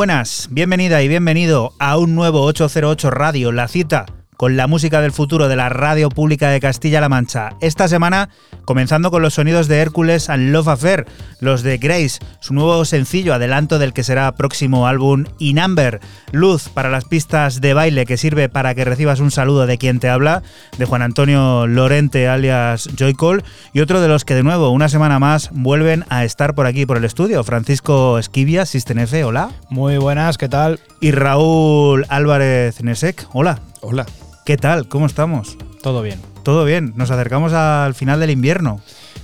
Buenas, bienvenida y bienvenido a un nuevo 808 Radio, la cita con la música del futuro de la radio pública de Castilla-La Mancha. Esta semana comenzando con los sonidos de Hércules and Love Affair, los de Grace, su nuevo sencillo, adelanto del que será próximo álbum In Amber, Luz para las pistas de baile que sirve para que recibas un saludo de quien te habla, de Juan Antonio Lorente alias Joycall, y otro de los que de nuevo, una semana más, vuelven a estar por aquí por el estudio, Francisco Esquivia, System F, hola. Muy buenas, ¿qué tal? Y Raúl Álvarez Nesek, hola. Hola. ¿Qué tal? ¿Cómo estamos? Todo bien. Todo bien, nos acercamos al final del invierno.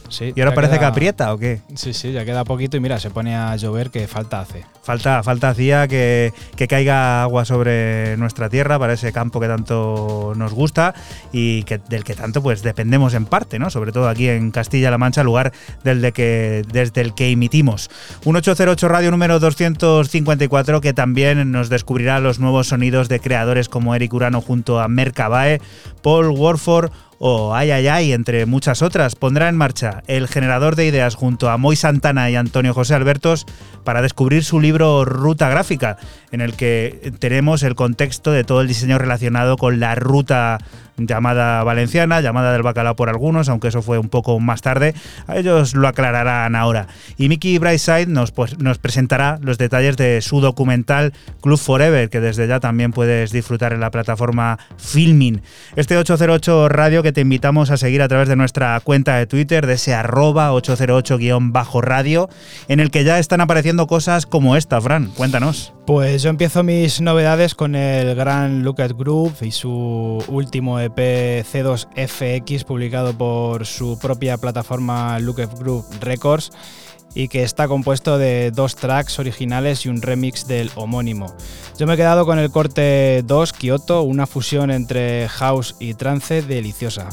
Sí. ¿Y ahora parece queda- que aprieta o qué? Sí, sí, ya queda poquito y mira, se pone a llover que falta hace. Falta, falta hacía que, que caiga agua sobre nuestra tierra para ese campo que tanto nos gusta y que, del que tanto pues dependemos en parte, ¿no? Sobre todo aquí en Castilla-La Mancha, lugar del de que, desde el que emitimos. Un 808 Radio número 254 que también nos descubrirá los nuevos sonidos de creadores como Eric Urano junto a Mercabae, Paul Warford o Ay Ay Ay, entre muchas otras, pondrá en marcha el generador de ideas junto a Moy Santana y Antonio José Albertos para descubrir su libro Ruta Gráfica, en el que tenemos el contexto de todo el diseño relacionado con la ruta llamada valenciana, llamada del bacalao por algunos, aunque eso fue un poco más tarde. A ellos lo aclararán ahora. Y Mickey Brightside nos, pues, nos presentará los detalles de su documental Club Forever, que desde ya también puedes disfrutar en la plataforma Filmin. Este 808 Radio que te invitamos a seguir a través de nuestra cuenta de Twitter, de ese arroba 808-radio, en el que ya están apareciendo cosas como esta, Fran. Cuéntanos. Pues yo empiezo mis novedades con el gran at Group y su último EP C2FX publicado por su propia plataforma at Group Records y que está compuesto de dos tracks originales y un remix del homónimo. Yo me he quedado con el corte 2 Kyoto, una fusión entre house y trance deliciosa.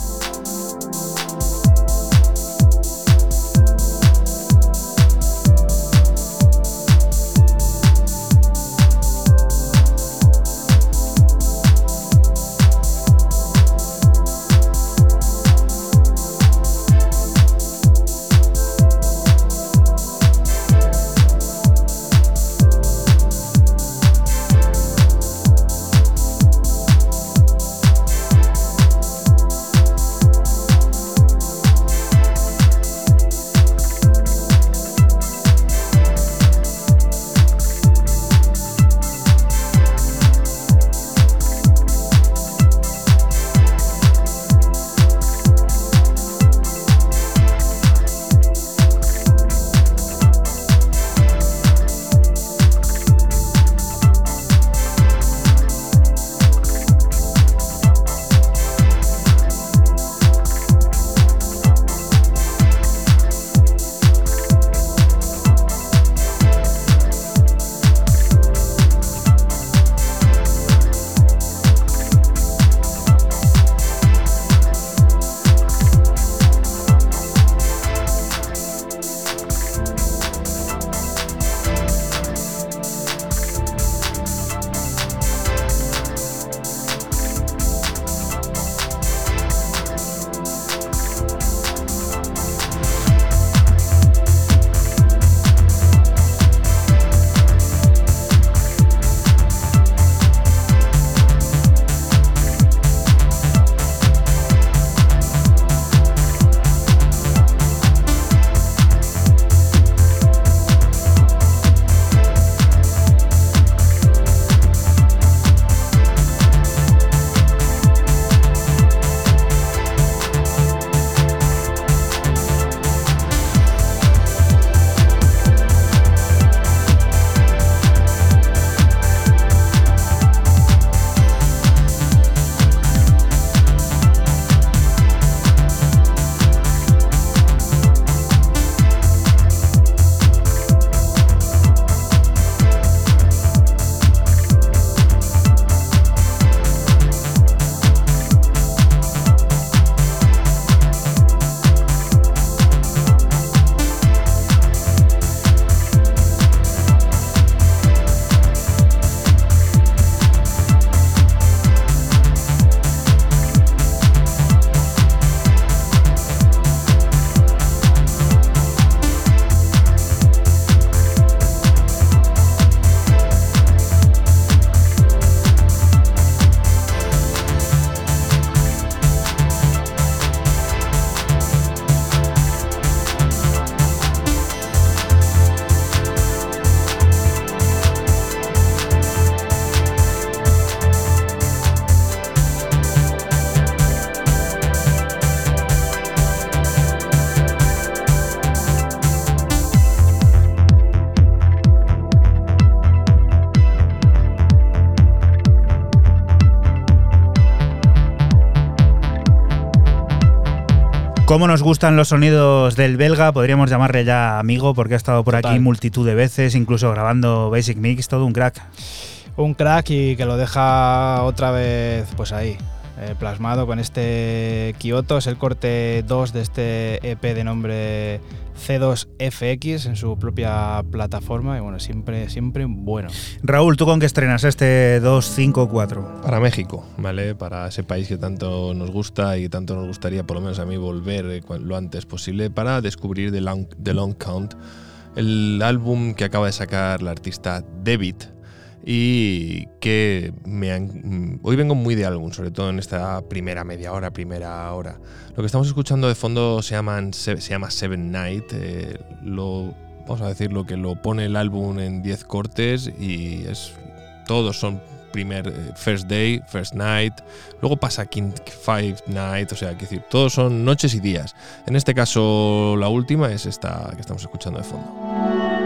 ¿Cómo nos gustan los sonidos del belga? Podríamos llamarle ya amigo porque ha estado por Total. aquí multitud de veces, incluso grabando Basic Mix, todo un crack. Un crack y que lo deja otra vez pues ahí, eh, plasmado con este Kyoto. Es el corte 2 de este EP de nombre C2FX en su propia plataforma y bueno, siempre, siempre bueno. Raúl, ¿tú con qué estrenas este 254? Para México, ¿vale? Para ese país que tanto nos gusta y que tanto nos gustaría, por lo menos a mí, volver eh, lo antes posible para descubrir The Long, The Long Count, el álbum que acaba de sacar la artista David y que mm, hoy vengo muy de álbum, sobre todo en esta primera media hora, primera hora. Lo que estamos escuchando de fondo se, llaman, se, llama Seven Night, eh, lo, vamos a decirlo que lo pone el álbum en 10 cortes y es todos son primer eh, first day, first night, luego pasa king five night, o sea, que decir, todos son noches y días. En este caso la última es esta que estamos escuchando de fondo.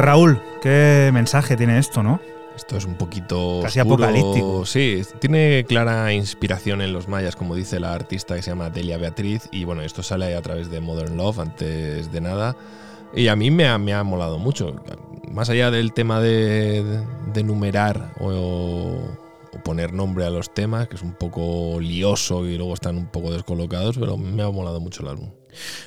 Raúl, qué mensaje tiene esto, ¿no? Esto es un poquito Casi oscuro. apocalíptico. Sí, tiene clara inspiración en los mayas, como dice la artista que se llama Delia Beatriz. Y bueno, esto sale a través de Modern Love, antes de nada. Y a mí me ha, me ha molado mucho. Más allá del tema de, de- de numerar o, o poner nombre a los temas, que es un poco lioso y luego están un poco descolocados, pero me ha molado mucho el álbum.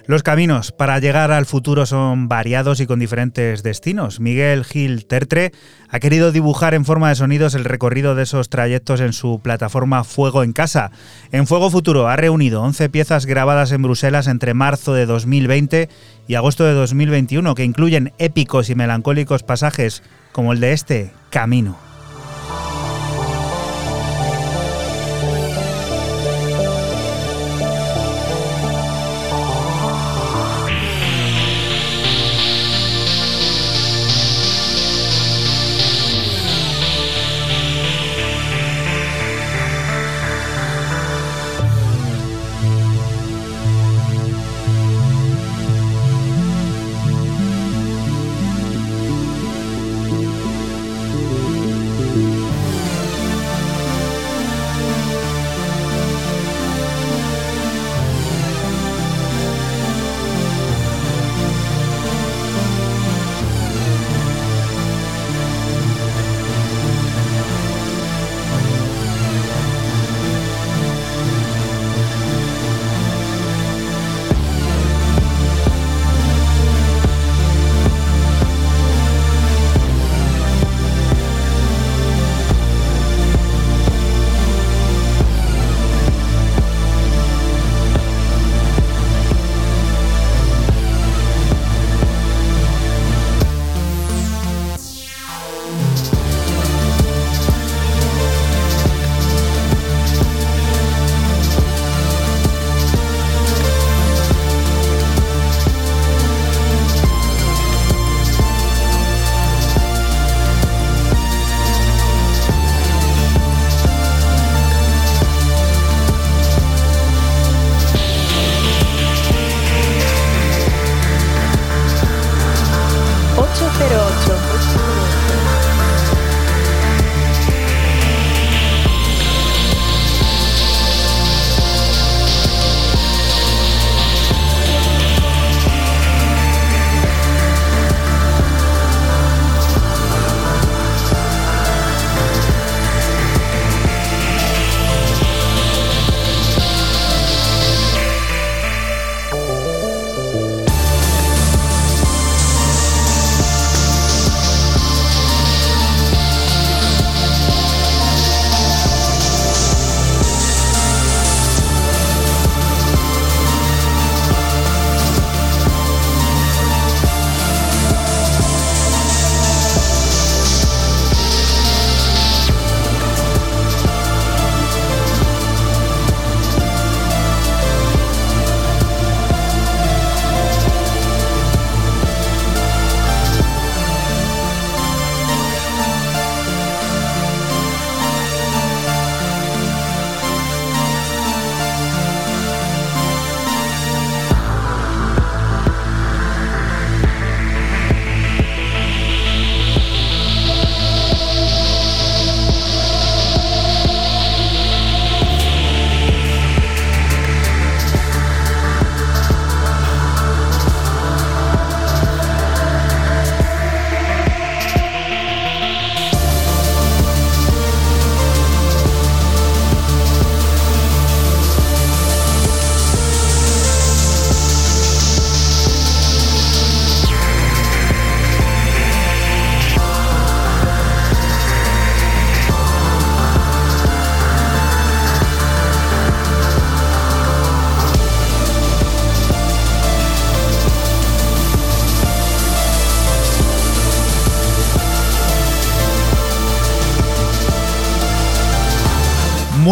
Los caminos para llegar al futuro son variados y con diferentes destinos. Miguel Gil Tertre ha querido dibujar en forma de sonidos el recorrido de esos trayectos en su plataforma Fuego en Casa. En Fuego Futuro ha reunido 11 piezas grabadas en Bruselas entre marzo de 2020 y agosto de 2021 que incluyen épicos y melancólicos pasajes como el de este Camino.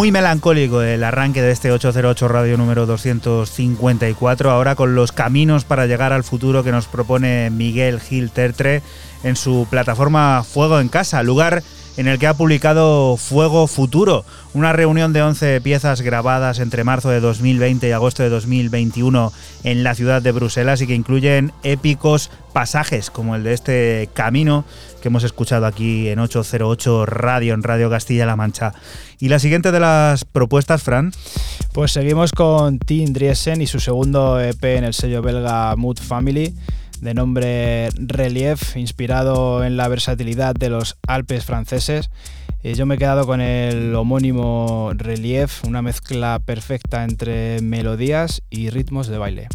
Muy melancólico el arranque de este 808 Radio número 254, ahora con los caminos para llegar al futuro que nos propone Miguel Gil Tertre en su plataforma Fuego en Casa, lugar en el que ha publicado Fuego Futuro, una reunión de 11 piezas grabadas entre marzo de 2020 y agosto de 2021 en la ciudad de Bruselas y que incluyen épicos pasajes como el de este camino que hemos escuchado aquí en 808 Radio, en Radio Castilla-La Mancha. Y la siguiente de las propuestas, Fran. Pues seguimos con Tim Driesen y su segundo EP en el sello belga Mood Family de nombre Relief, inspirado en la versatilidad de los Alpes franceses. Eh, yo me he quedado con el homónimo Relief, una mezcla perfecta entre melodías y ritmos de baile.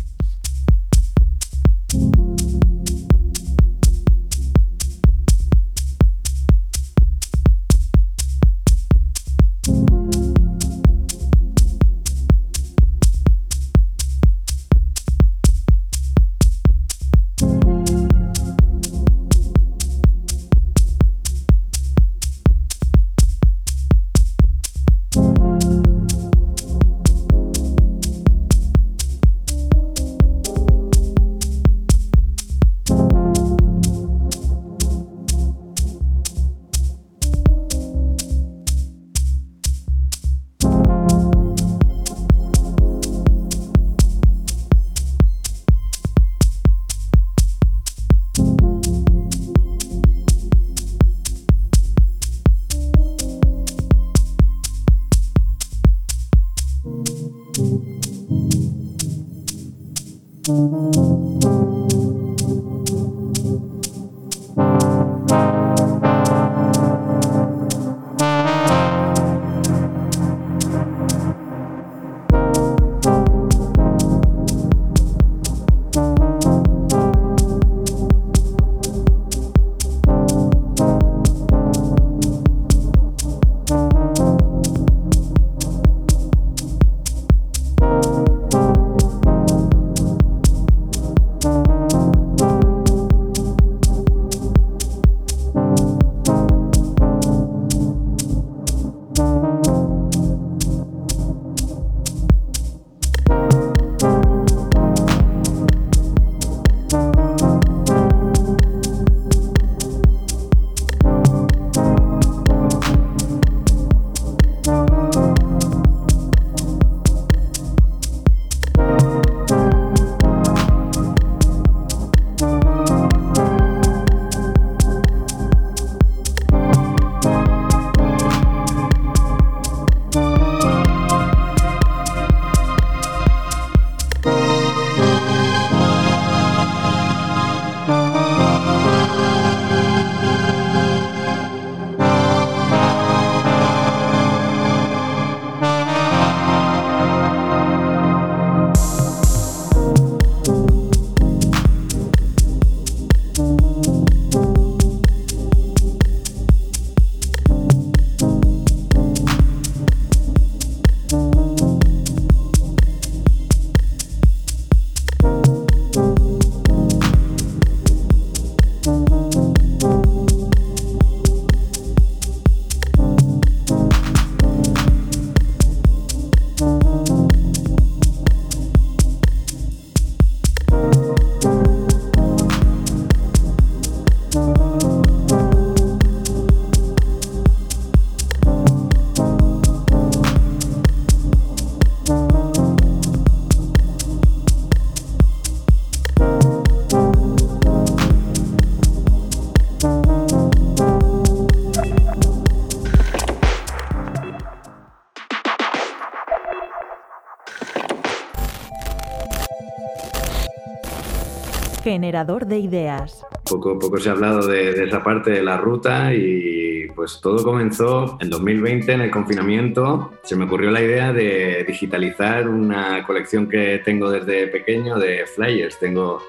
Generador de ideas. Poco, poco se ha hablado de, esa parte de la ruta y pues todo comenzó en 2020 en el confinamiento. Se me ocurrió la idea de digitalizar una colección que tengo desde pequeño de flyers. Tengo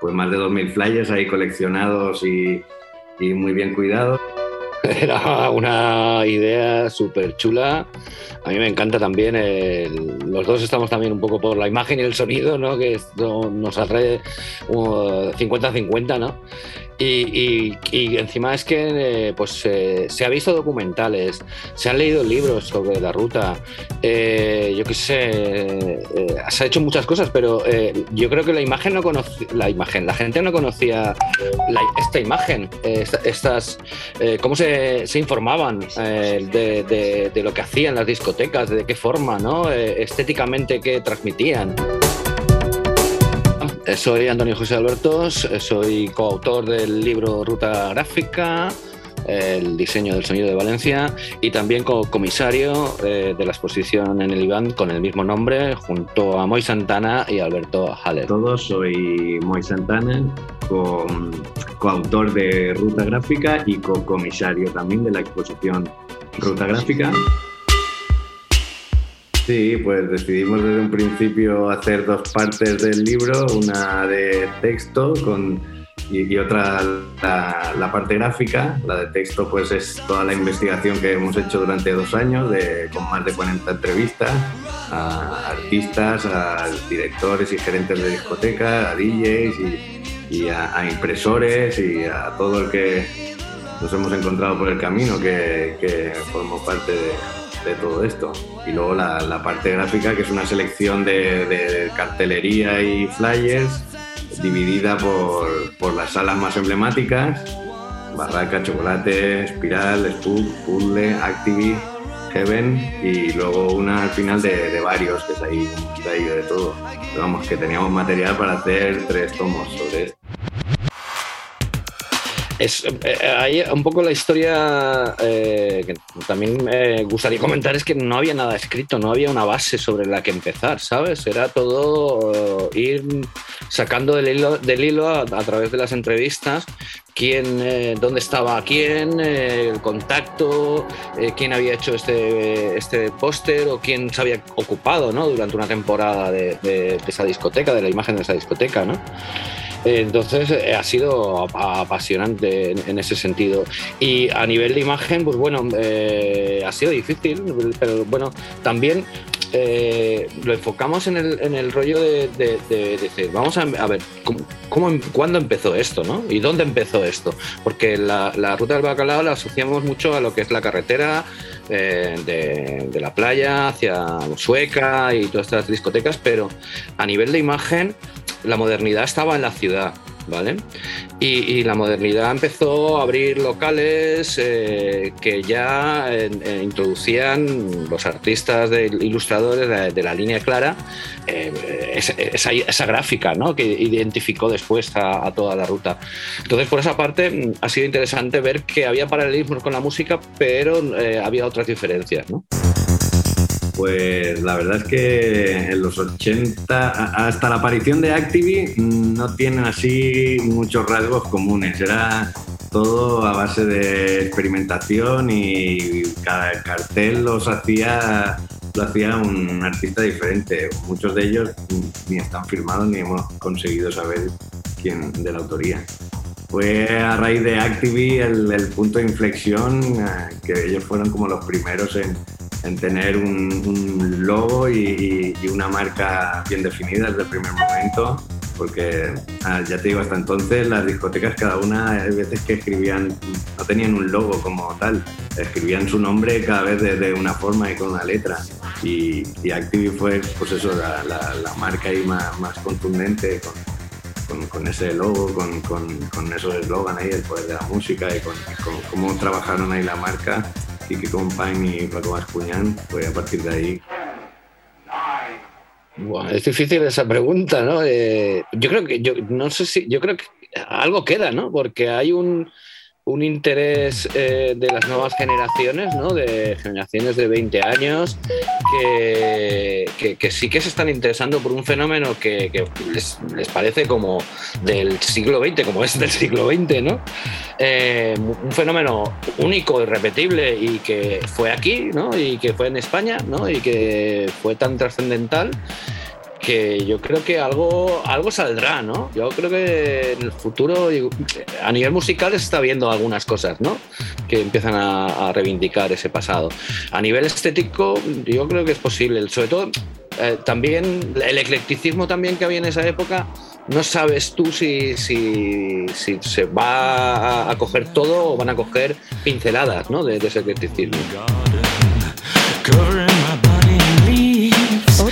pues más de 2.000 flyers ahí coleccionados y, y muy bien cuidados. Era una idea súper chula. A mí me encanta también, los dos estamos también un poco por la imagen y el sonido, ¿no? que nos atrae 50-50, ¿no? Y, encima es que eh, pues, eh, se ha visto documentales, se han leído libros sobre la ruta, eh, yo qué sé, se ha hecho muchas cosas, pero yo creo que la imagen no conocía, la imagen, la gente no conocía esta imagen, estas, cómo se, informaban de, de, lo que hacían las discotecas, de qué forma, ¿no? estéticamente qué transmitían. Eh, soy Antonio José Albertos, eh, soy coautor del libro Ruta Gráfica, el diseño del sonido de Valencia y también comisario eh, de la exposición en el IBAN con el mismo nombre junto a Moy Santana y Alberto Haller. Todos, soy Moy Santana, coautor de Ruta Gráfica y co-comisario también de la exposición Ruta Gráfica. Sí, pues decidimos desde un principio hacer dos partes del libro, una de texto con, y, otra la, parte gráfica. La de texto pues es toda la investigación que hemos hecho durante dos años con más de 40 entrevistas a artistas, a directores y gerentes de discotecas, a DJs y, a, impresores y a todo el que nos hemos encontrado por el camino que, que formó parte de de todo esto. Y luego la, parte gráfica, que es una selección de, cartelería y flyers dividida por, las salas más emblemáticas, Barraca, Chocolate, Espiral, Spook, Puzzle, Activi, Heaven y luego una al final de, varios, que es ahí de todo. vamos, que teníamos material para hacer tres tomos sobre esto. Es, hay eh, un poco la historia eh, que también me gustaría comentar es que no había nada escrito, no había una base sobre la que empezar, ¿sabes? Era todo eh, ir sacando del hilo, del hilo a, través de las entrevistas quién, dónde estaba quién, el contacto, quién había hecho este, este póster o quién se había ocupado ¿no? durante una temporada de, de esa discoteca, de la imagen de esa discoteca, ¿no? Entonces eh, ha sido apasionante en, ese sentido. Y a nivel de imagen, pues bueno, eh, ha sido difícil, pero bueno, también eh, lo enfocamos en el, rollo de, decir, vamos a, ver, ¿cómo, ¿cuándo empezó esto? ¿no? ¿Y dónde empezó esto? Porque la, ruta del bacalao la asociamos mucho a lo que es la carretera de, la playa hacia Sueca y todas estas discotecas, pero a nivel de imagen la modernidad estaba en la ciudad, ¿vale? Y, la modernidad empezó a abrir locales eh, que ya eh, eh, introducían los artistas de, ilustradores de, la línea clara esa, gráfica ¿no? que identificó después a, toda la ruta. Entonces, por esa parte, mm, ha sido interesante ver que había paralelismos con la música, pero había otras diferencias. ¿no? Pues la verdad es que en los 80, hasta la aparición de Activi, no tienen así muchos rasgos comunes. Era todo a base de experimentación y cada cartel los hacía, lo hacía un artista diferente. Muchos de ellos ni están firmados ni hemos conseguido saber quién de la autoría. Fue a raíz de Activi el, punto de inflexión, eh, que ellos fueron como los primeros en, en tener un, logo y, una marca bien definida desde el primer momento, porque ah, ya te digo, hasta entonces las discotecas cada una, hay veces que escribían, no tenían un logo como tal, escribían su nombre cada vez de, una forma y con una letra. Y, y fue, pues eso, la, la, marca ahí más, más contundente, con, con, ese logo, con, con, esos eslogan ahí, el poder de la música y con, cómo trabajaron ahí la marca Kiki Compañ y Paco Mascuñán, pues a partir de ahí. es difícil esa pregunta, ¿no? Eh, yo creo que, yo no sé si, yo creo que algo queda, ¿no? Porque hay un, un interés eh, de las nuevas generaciones, ¿no? de generaciones de 20 años, que, que, sí que se están interesando por un fenómeno que, que les, les, parece como del siglo XX, como es del siglo XX, ¿no? Eh, un fenómeno único, irrepetible y que fue aquí, ¿no? y que fue en España, ¿no? y que fue tan trascendental que yo creo que algo, algo saldrá, ¿no? Yo creo que en el futuro, a nivel musical, se está viendo algunas cosas, ¿no? Que empiezan a, reivindicar ese pasado. A nivel estético, yo creo que es posible. Sobre todo, eh, también el eclecticismo también que había en esa época no sabes tú si, si, si se va a, coger todo o van a coger pinceladas ¿no? de, de secreticismo.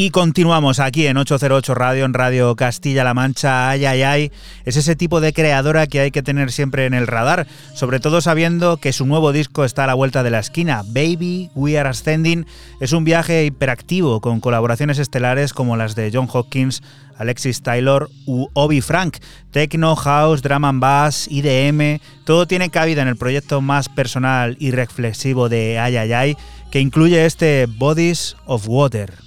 Y continuamos aquí en 808 Radio, en Radio Castilla-La Mancha. Ay, ay, ay. Es ese tipo de creadora que hay que tener siempre en el radar, sobre todo sabiendo que su nuevo disco está a la vuelta de la esquina. Baby, We Are Ascending es un viaje hiperactivo con colaboraciones estelares como las de John Hopkins, Alexis Taylor u Obi Frank. Techno, House, Drum and Bass, IDM, todo tiene cabida en el proyecto más personal y reflexivo de Ay, ay, ay, que incluye este Bodies of Water.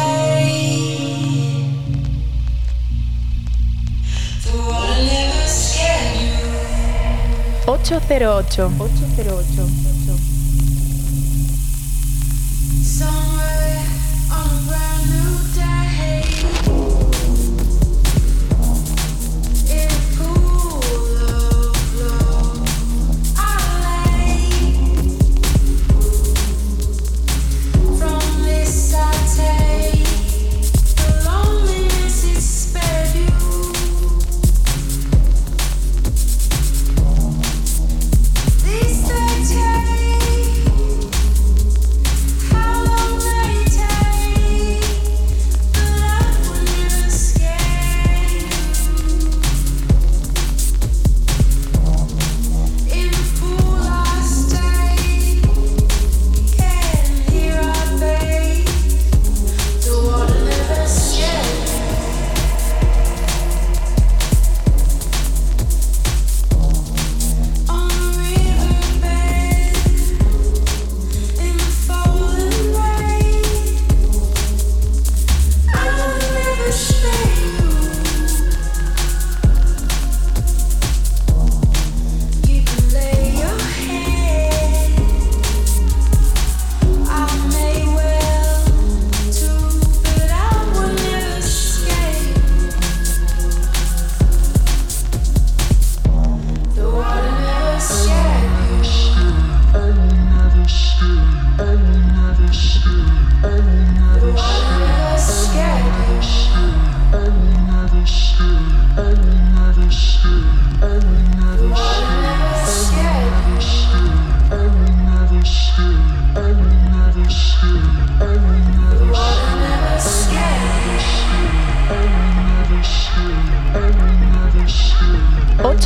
808. 808 808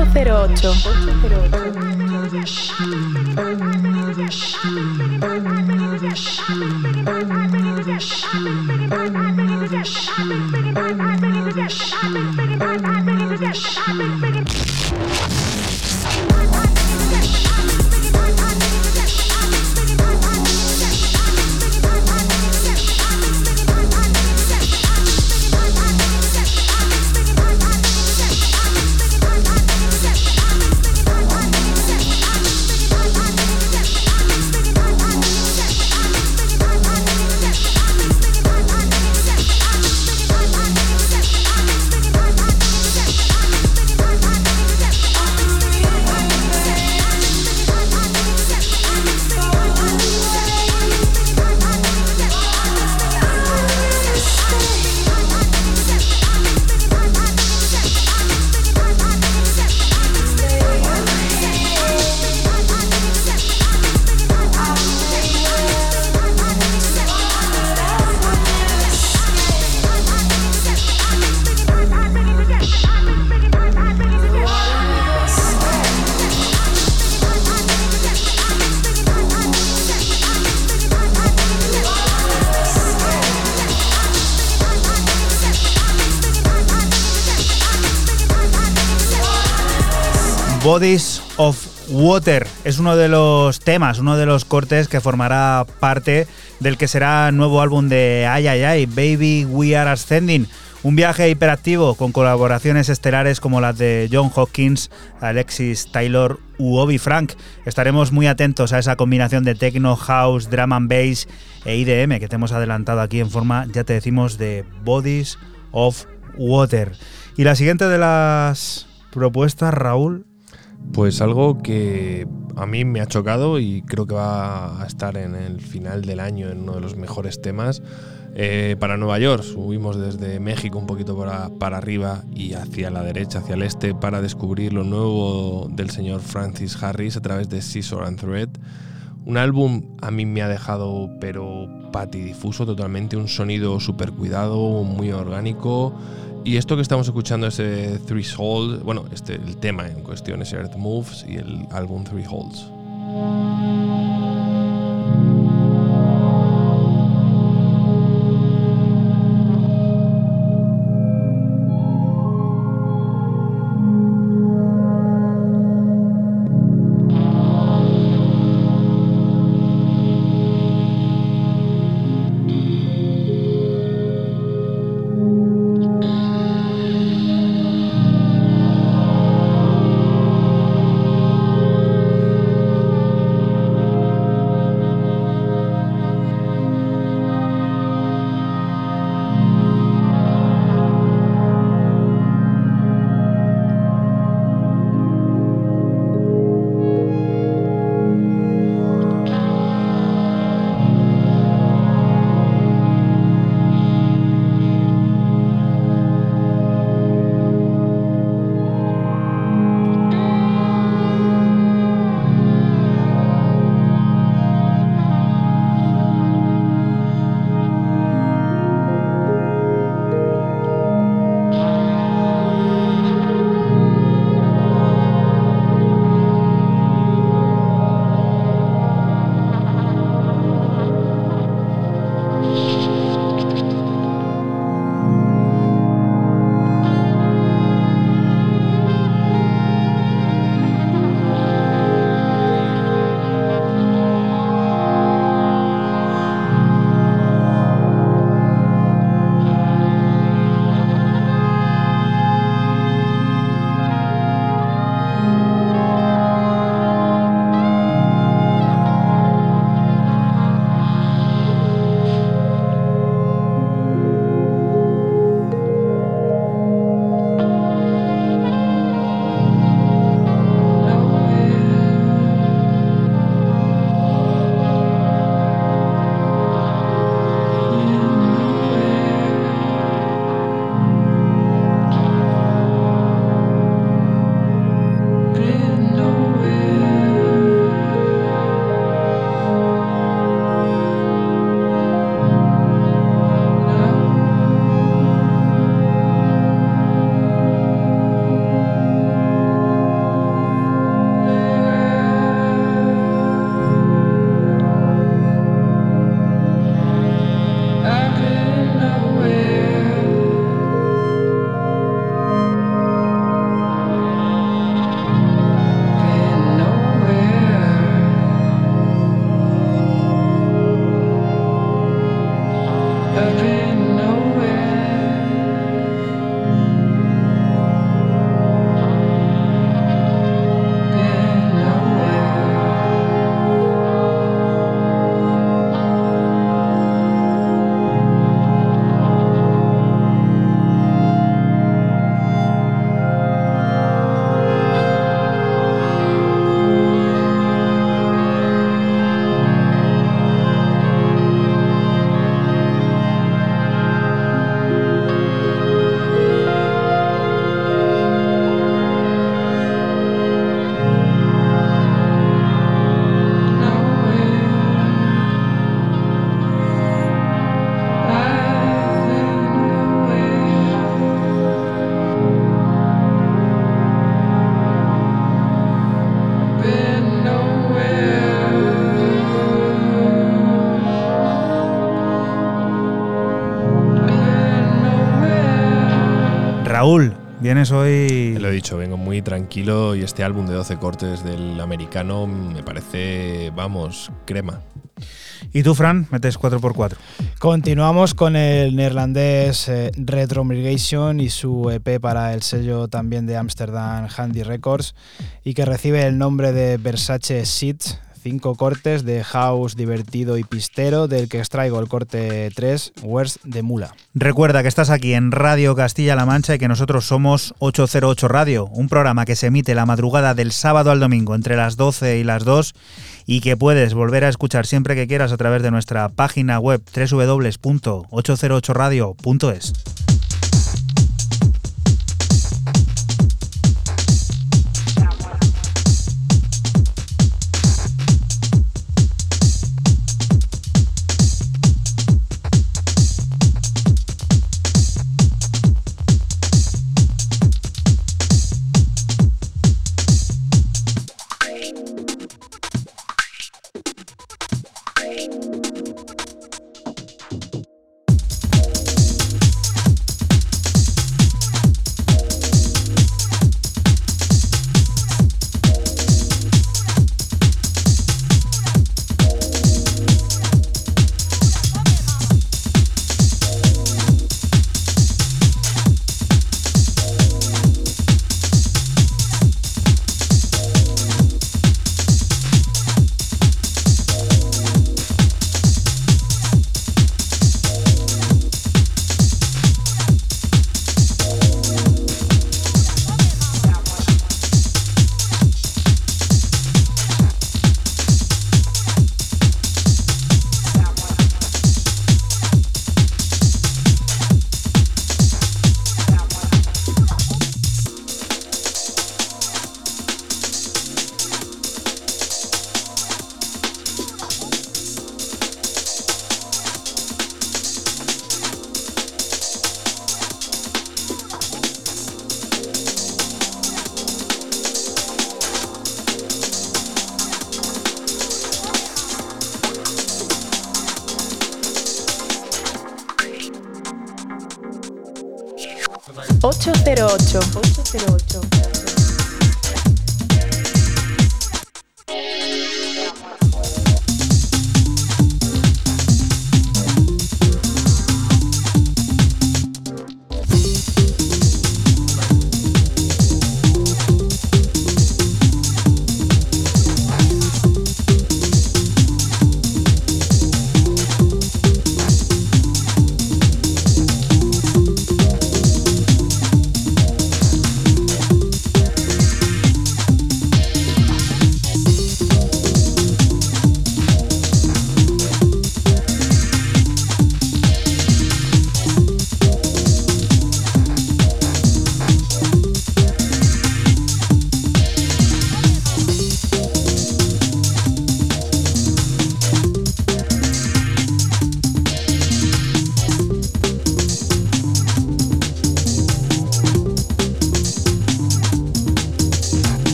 808 808 Bodies of Water es uno de los temas, uno de los cortes que formará parte del que será nuevo álbum de Ay Ay Ay, Baby We Are Ascending. Un viaje hiperactivo con colaboraciones estelares como las de John Hopkins, Alexis Taylor u Obi Frank. Estaremos muy atentos a esa combinación de techno, house, drum and bass e IDM que te hemos adelantado aquí en forma, ya te decimos, de Bodies of Water. Y la siguiente de las propuestas, Raúl, Pues algo que a mí me ha chocado y creo que va a estar en el final del año en uno de los mejores temas. Eh, para Nueva York subimos desde México un poquito para, para arriba y hacia la derecha, hacia el este, para descubrir lo nuevo del señor Francis Harris a través de Scissor and Thread. Un álbum a mí me ha dejado pero patidifuso totalmente, un sonido súper cuidado, muy orgánico. Y esto que estamos escuchando es Three Souls, bueno, este, el tema en cuestión es Earth Moves y el álbum Three Holes. Raúl, Vienes hoy. Lo he dicho, vengo muy tranquilo y este álbum de 12 cortes del americano me parece, vamos, crema. Y tú, Fran, metes 4x4. Continuamos con el neerlandés eh, Retro Migration y su EP para el sello también de Amsterdam Handy Records y que recibe el nombre de Versace Seeds. Cinco cortes de house divertido y pistero, del que extraigo el corte 3, Where's de Mula. Recuerda que estás aquí en Radio Castilla-La Mancha y que nosotros somos 808 Radio, un programa que se emite la madrugada del sábado al domingo entre las 12 y las 2 y que puedes volver a escuchar siempre que quieras a través de nuestra página web www.808radio.es.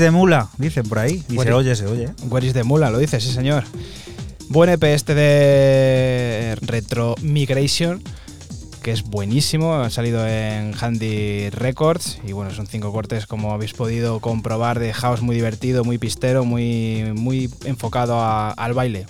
The Mula? Dicen por ahí. Y se oye, se oye. Where is the Mula, lo dice, sí señor. Buen EP este de Retro Migration, que es buenísimo, ha salido en Handy Records y bueno, son cinco cortes como habéis podido comprobar de house muy divertido, muy pistero, muy, muy enfocado a- al baile.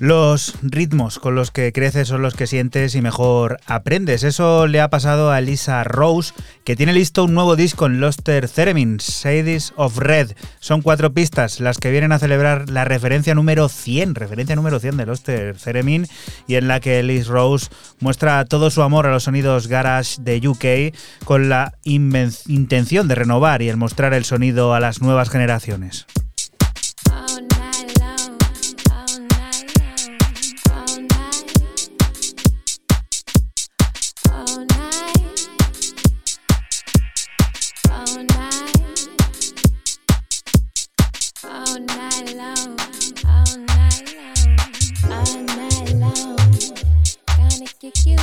Los ritmos con los que creces son los que sientes y mejor aprendes. Eso le ha pasado a Lisa Rose, que tiene listo un nuevo disco en Luster Theremin, Shades of Red. Son cuatro pistas las que vienen a celebrar la referencia número 100, referencia número 100 de Luster Theremin, y en la que Liz Rose muestra todo su amor a los sonidos garage de UK con la intención de renovar y el mostrar el sonido a las nuevas generaciones. Qué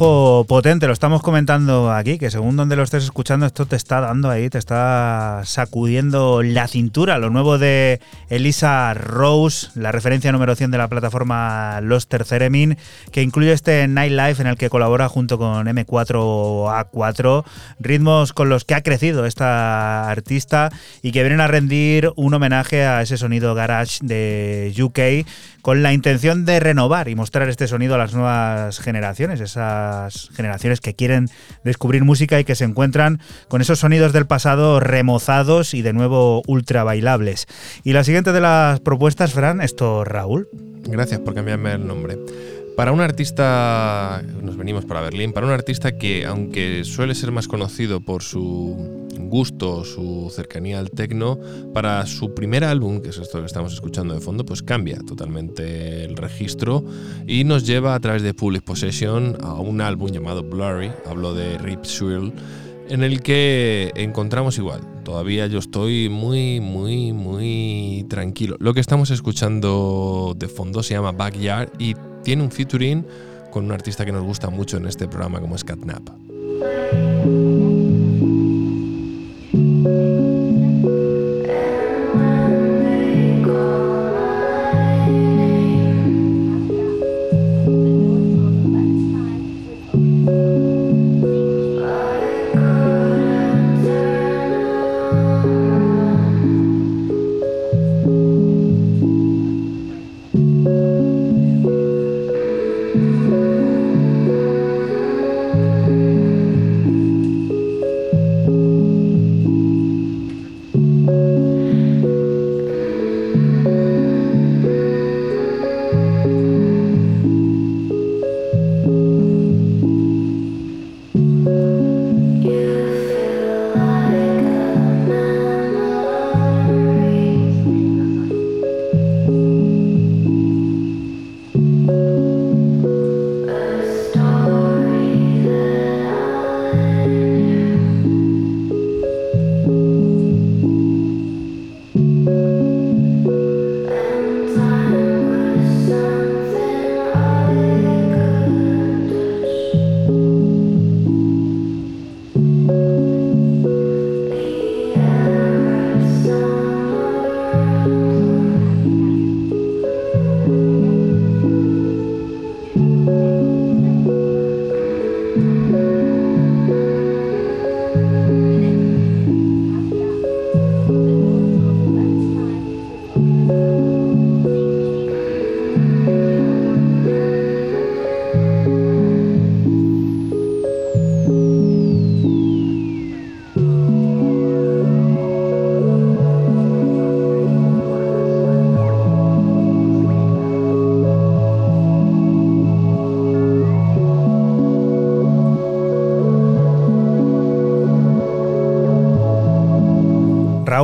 potente, lo estamos comentando aquí, que según donde lo estés escuchando, esto te está dando ahí, te está sacudiendo la cintura. Lo nuevo de Elisa Rose, la referencia número 100 de la plataforma Loster Theremin, que incluye este Nightlife en el que colabora junto con M4A4, ritmos con los que ha crecido esta artista y que vienen a rendir un homenaje a ese sonido garage de UK con la intención de renovar y mostrar este sonido a las nuevas generaciones, esas generaciones que quieren descubrir música y que se encuentran con esos sonidos del pasado remozados y de nuevo ultra bailables. Y la siguiente de las propuestas, Fran, esto Raúl. Gracias por cambiarme el nombre. Para un artista, nos venimos para Berlín, para un artista que aunque suele ser más conocido por su gusto, su cercanía al techno, para su primer álbum, que es esto que estamos escuchando de fondo, pues cambia totalmente el registro y nos lleva a través de Public Possession a un álbum llamado Blurry, hablo de Rip Swirl, en el que encontramos igual. Todavía yo estoy muy, muy, muy tranquilo. Lo que estamos escuchando de fondo se llama Backyard y tiene un featuring con un artista que nos gusta mucho en este programa como es Catnap.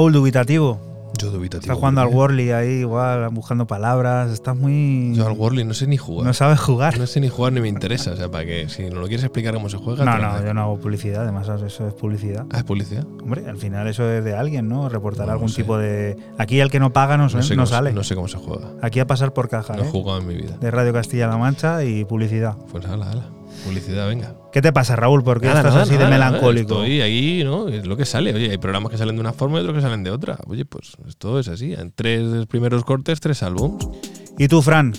Raúl, dubitativo. Yo dubitativo. Estás jugando al. Wordly ahí, igual, buscando palabras. Estás muy. Yo al Wordly no sé ni jugar. No sabes jugar. No sé ni jugar ni me interesa. O sea, para que si no lo quieres explicar cómo se juega. No, no, yo no hago publicidad, además eso es publicidad. Ah, es publicidad. Hombre, al final eso es de alguien, ¿no? Reportar No, no algún sé. tipo de. Aquí el que no paga no, No no, sé, cómo, se- sale. no sé cómo se juega. Aquí a pasar por caja, No he ¿eh? jugado en mi vida. De Radio Castilla-La Mancha y publicidad. Pues ala, ala. Publicidad, venga. ¿Qué te pasa, Raúl? ¿Por qué Nada, estás nada, así de nada, melancólico? Estoy ahí, ¿no? Es lo que sale. Oye, hay programas que salen de una forma y otros que salen de otra. Oye, pues esto es así. En tres primeros cortes, tres álbums. ¿Y tú, Fran?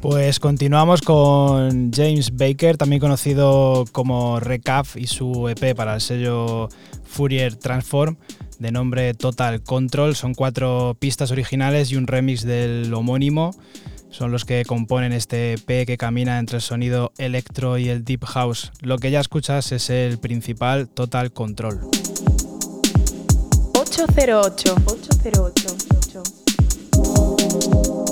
Pues continuamos con James Baker, también conocido como Recaf, y su EP para el sello Fourier Transform, de nombre Total Control. Son cuatro pistas originales y un remix del homónimo. Son los que componen este EP que camina entre el sonido electro y el deep house. Lo que ya escuchas es el principal Total Control. 808. 808.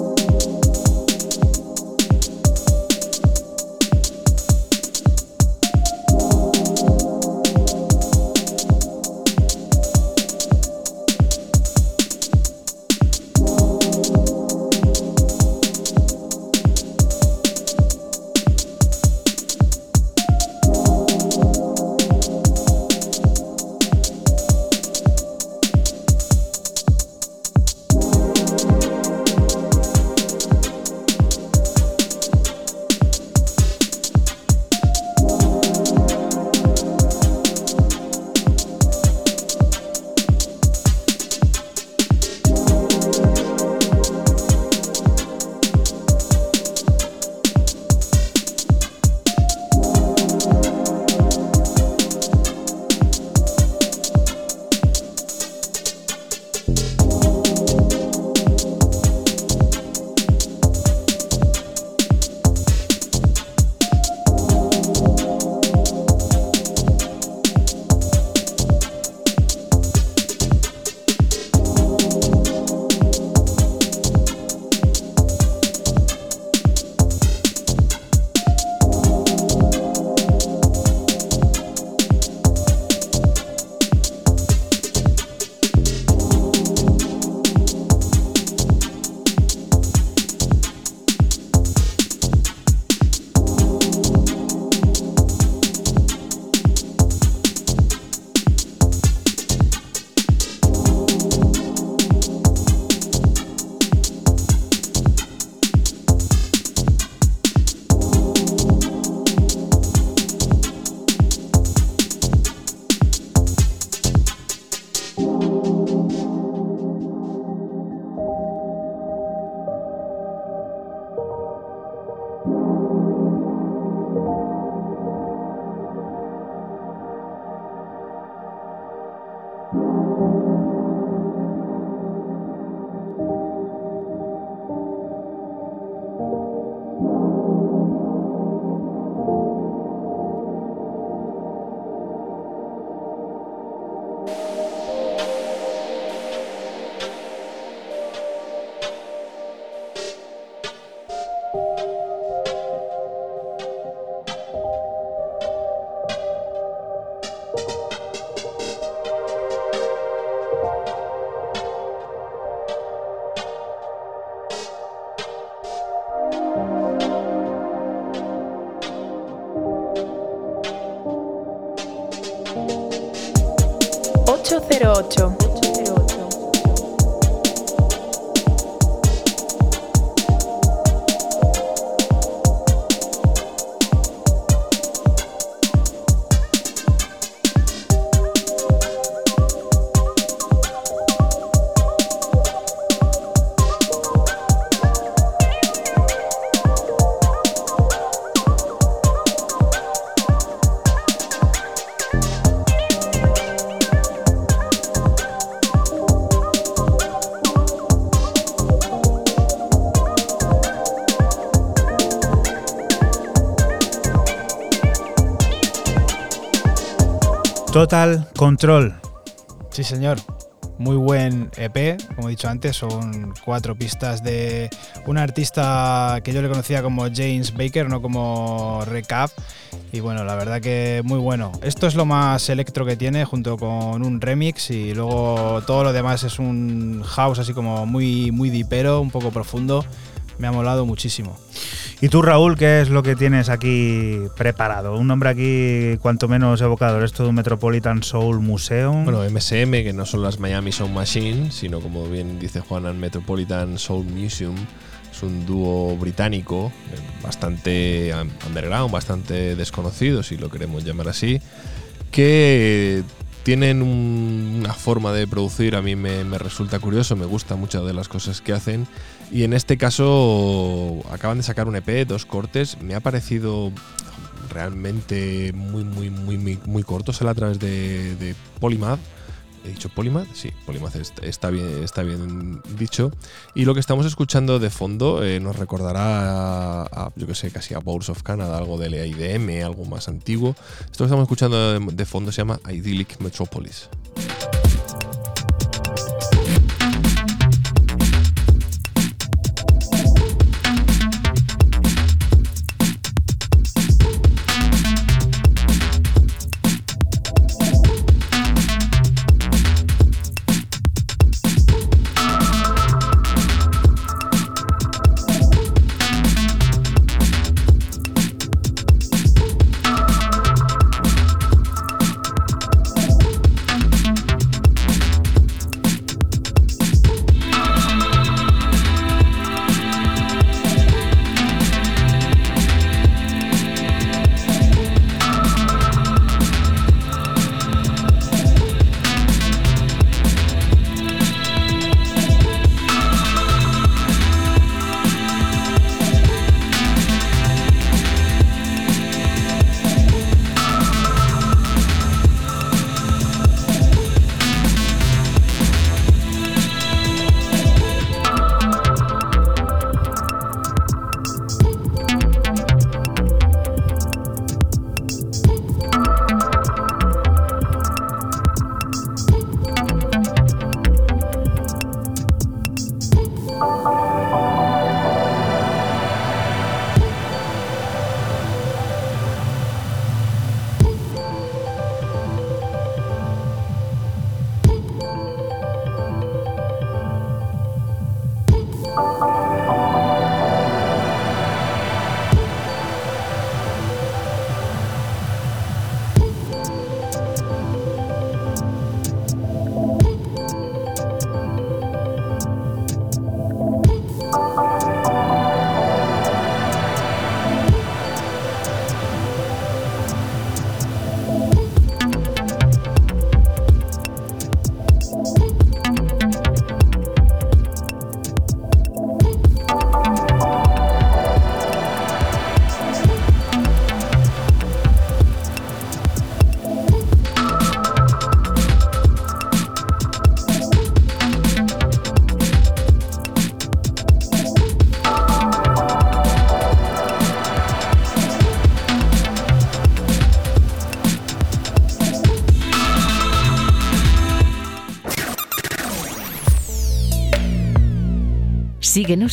Total Control. Sí, señor. Muy buen EP, como he dicho antes, son cuatro pistas de un artista que yo le conocía como James Baker, no como Recap. Y bueno, la verdad que muy bueno. Esto es lo más electro que tiene, junto con un remix, y luego todo lo demás es un house así como muy, muy dipero, un poco profundo. Me ha molado muchísimo. ¿Y tú, Raúl, qué es lo que tienes aquí preparado? Un nombre aquí cuanto menos evocador. Esto de un Metropolitan Soul Museum. Bueno, MSM, que no son las Miami Sound Machine, sino como bien dice Juan, el Metropolitan Soul Museum. Es un dúo británico, eh, bastante un- underground, bastante desconocido, si lo queremos llamar así, que tienen un- una forma de producir, a mí me, resulta curioso, me gusta muchas de las cosas que hacen. Y en este caso acaban de sacar un EP, dos cortes, me ha parecido realmente muy, muy, muy, muy, muy corto, a través de, de Polymath. ¿He dicho Polymath? Sí, Polymath est- está bien, está bien dicho. Y lo que estamos escuchando de fondo eh, nos recordará a, yo que sé, casi a Bowls of Canada, algo del AIDM, algo más antiguo. Esto que estamos escuchando de, de fondo se llama Idyllic Metropolis.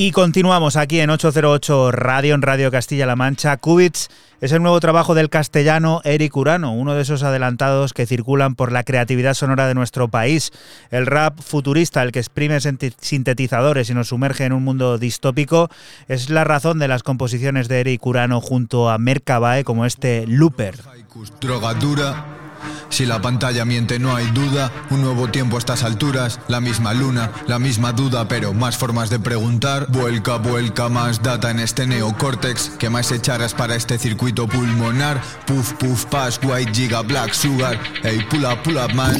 Y continuamos aquí en 808 Radio, en Radio Castilla-La Mancha. Cubits es el nuevo trabajo del castellano Eric Urano, uno de esos adelantados que circulan por la creatividad sonora de nuestro país. El rap futurista, el que exprime sintetizadores y nos sumerge en un mundo distópico, es la razón de las composiciones de Eric Urano junto a Mercabae como este Looper. Si la pantalla miente no hay duda, un nuevo tiempo a estas alturas, la misma luna, la misma duda, pero más formas de preguntar. Vuelca, vuelca, más data en este neocórtex, que más echaras para este circuito pulmonar. Puff, puff, pass, white giga, black sugar. Ey, pull up, pull up, man.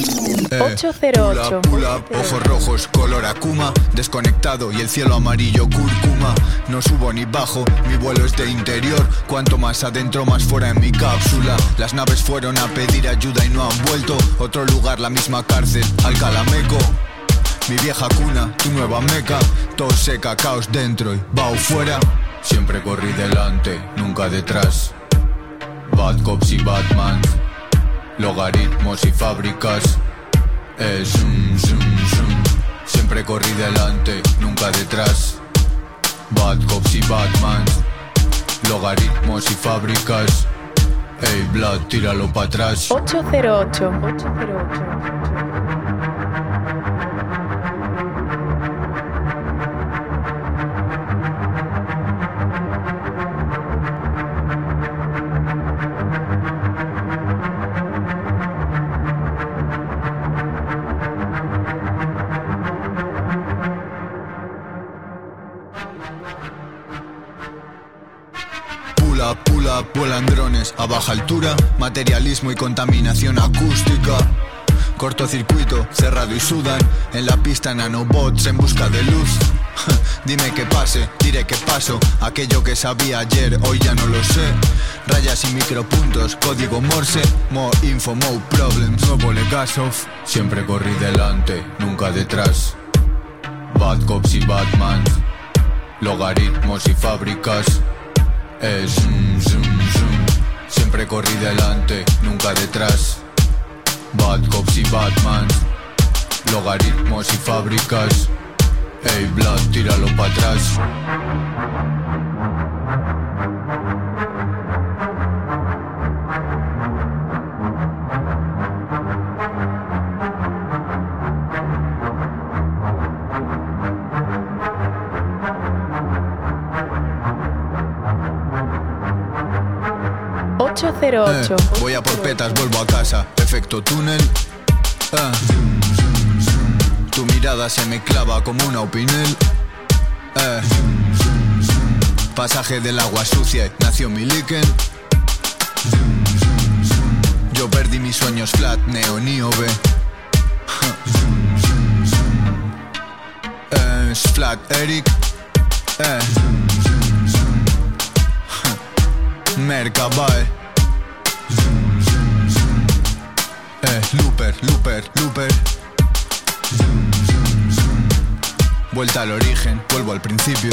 Eh, 808. Pull up, pull up, ojos rojos, color Akuma, desconectado y el cielo amarillo cúrcuma. No subo ni bajo, mi vuelo es de interior. Cuanto más adentro, más fuera en mi cápsula. Las naves fueron a pedir ayuda y no han vuelto. Otro lugar, la misma cárcel, Alcalameco. Mi vieja cuna, tu nueva meca. Todo seca, caos dentro y bao fuera. Siempre corrí delante, nunca detrás. Bad cops y Batman. Logaritmos y fábricas. Zoom. Siempre corrí delante, nunca detrás. Bad cops y Batman. Logaritmos y fábricas. Ey, Blood, tíralo para atrás. 808. 808. A baja altura, materialismo y contaminación acústica. Cortocircuito, cerrado y sudan, en la pista nanobots en busca de luz. Dime que pase, diré que paso, aquello que sabía ayer, hoy ya no lo sé. Rayas y micropuntos, código Morse, more info, more problems, nuevo Legasov. Siempre corrí delante, nunca detrás. Bad cops y Batman, logaritmos y fábricas. Es zoom, zoom, zoom. Siempre corrí delante, nunca detrás. Bad cops y Batman, logaritmos y fábricas. Ey, Blood, tíralo para atrás. Eh, 808. voy a por petas, vuelvo a casa. Efecto túnel. Eh. Tu mirada se me clava como una opinel. Eh. Pasaje del agua sucia, nació mi líquen. Yo perdí mis sueños flat, neo, niobe. Es flat, Eric. Eh. Mercabae. Eh, looper, looper, looper. Vuelta al origen, vuelvo al principio.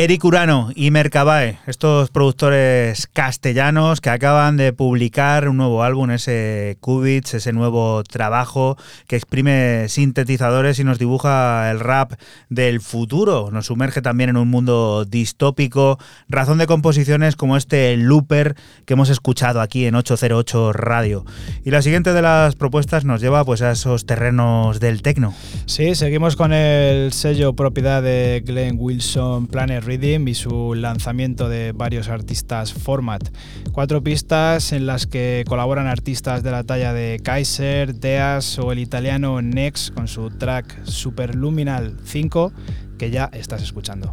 Eric Urano y Mercabae, estos productores castellanos que acaban de publicar un nuevo álbum, ese Cubits, ese nuevo trabajo que exprime sintetizadores y nos dibuja el rap del futuro. Nos sumerge también en un mundo distópico, razón de composiciones como este Looper que hemos escuchado aquí en 808 Radio. Y la siguiente de las propuestas nos lleva pues a esos terrenos del tecno. Sí, seguimos con el sello propiedad de Glenn Wilson Planet Y su lanzamiento de varios artistas Format. Cuatro pistas en las que colaboran artistas de la talla de Kaiser, Deas o el italiano Nex con su track Superluminal 5 que ya estás escuchando.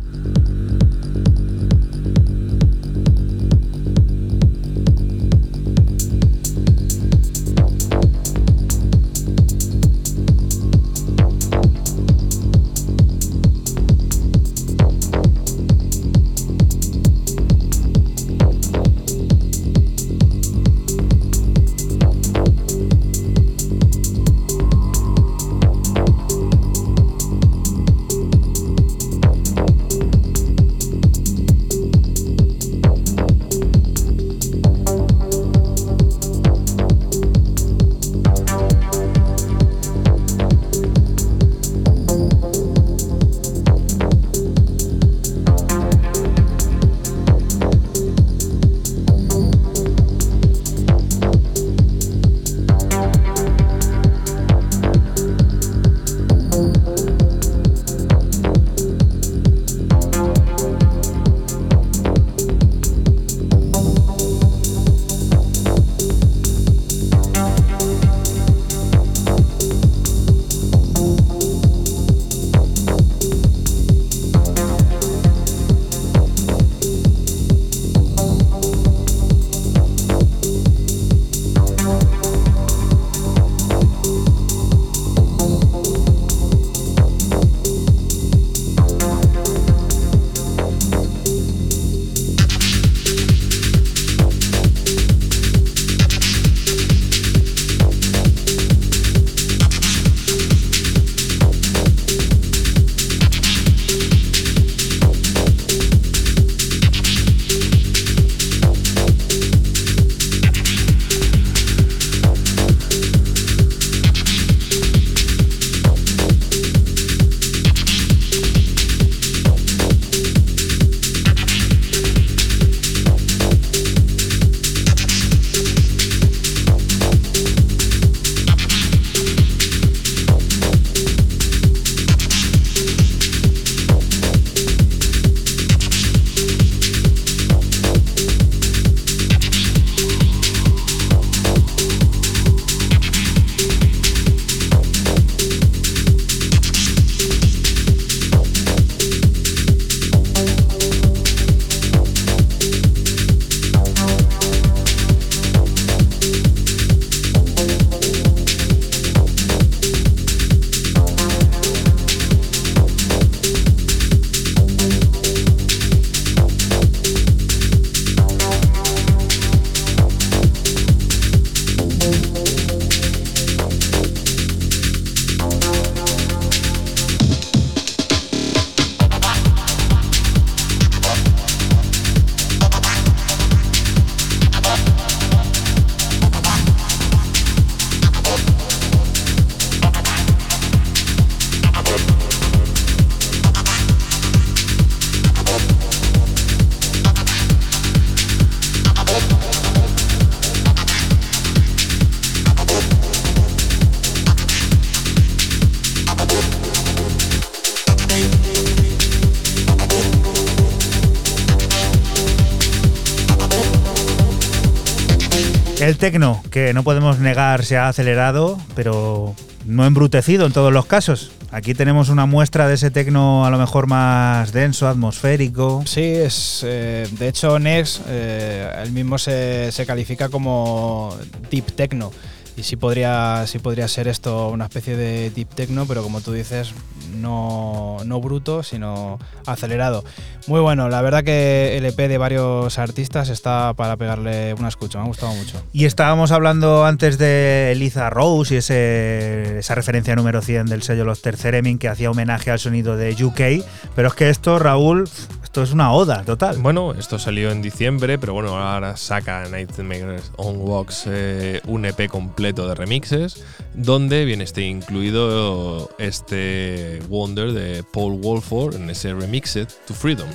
El tecno, que no podemos negar se ha acelerado, pero no embrutecido en todos los casos. Aquí tenemos una muestra de ese tecno a lo mejor más denso, atmosférico. Sí, es eh, de hecho Nex, eh, él mismo se, se califica como deep techno. Y sí podría, sí podría ser esto una especie de deep techno, pero como tú dices, no, no bruto, sino acelerado. Muy bueno, la verdad que el EP de varios artistas está para pegarle una escucha, me ha gustado mucho. Y estábamos hablando antes de Eliza Rose y esa referencia número 100 del sello Los Terceremin que hacía homenaje al sonido de UK. Pero es que esto, Raúl, esto es una oda total. Bueno, esto salió en diciembre, pero bueno, ahora saca Nightmares on Walks eh, un EP completo de remixes, donde viene este incluido este Wonder de Paul Wolford en ese Remixed to Freedom.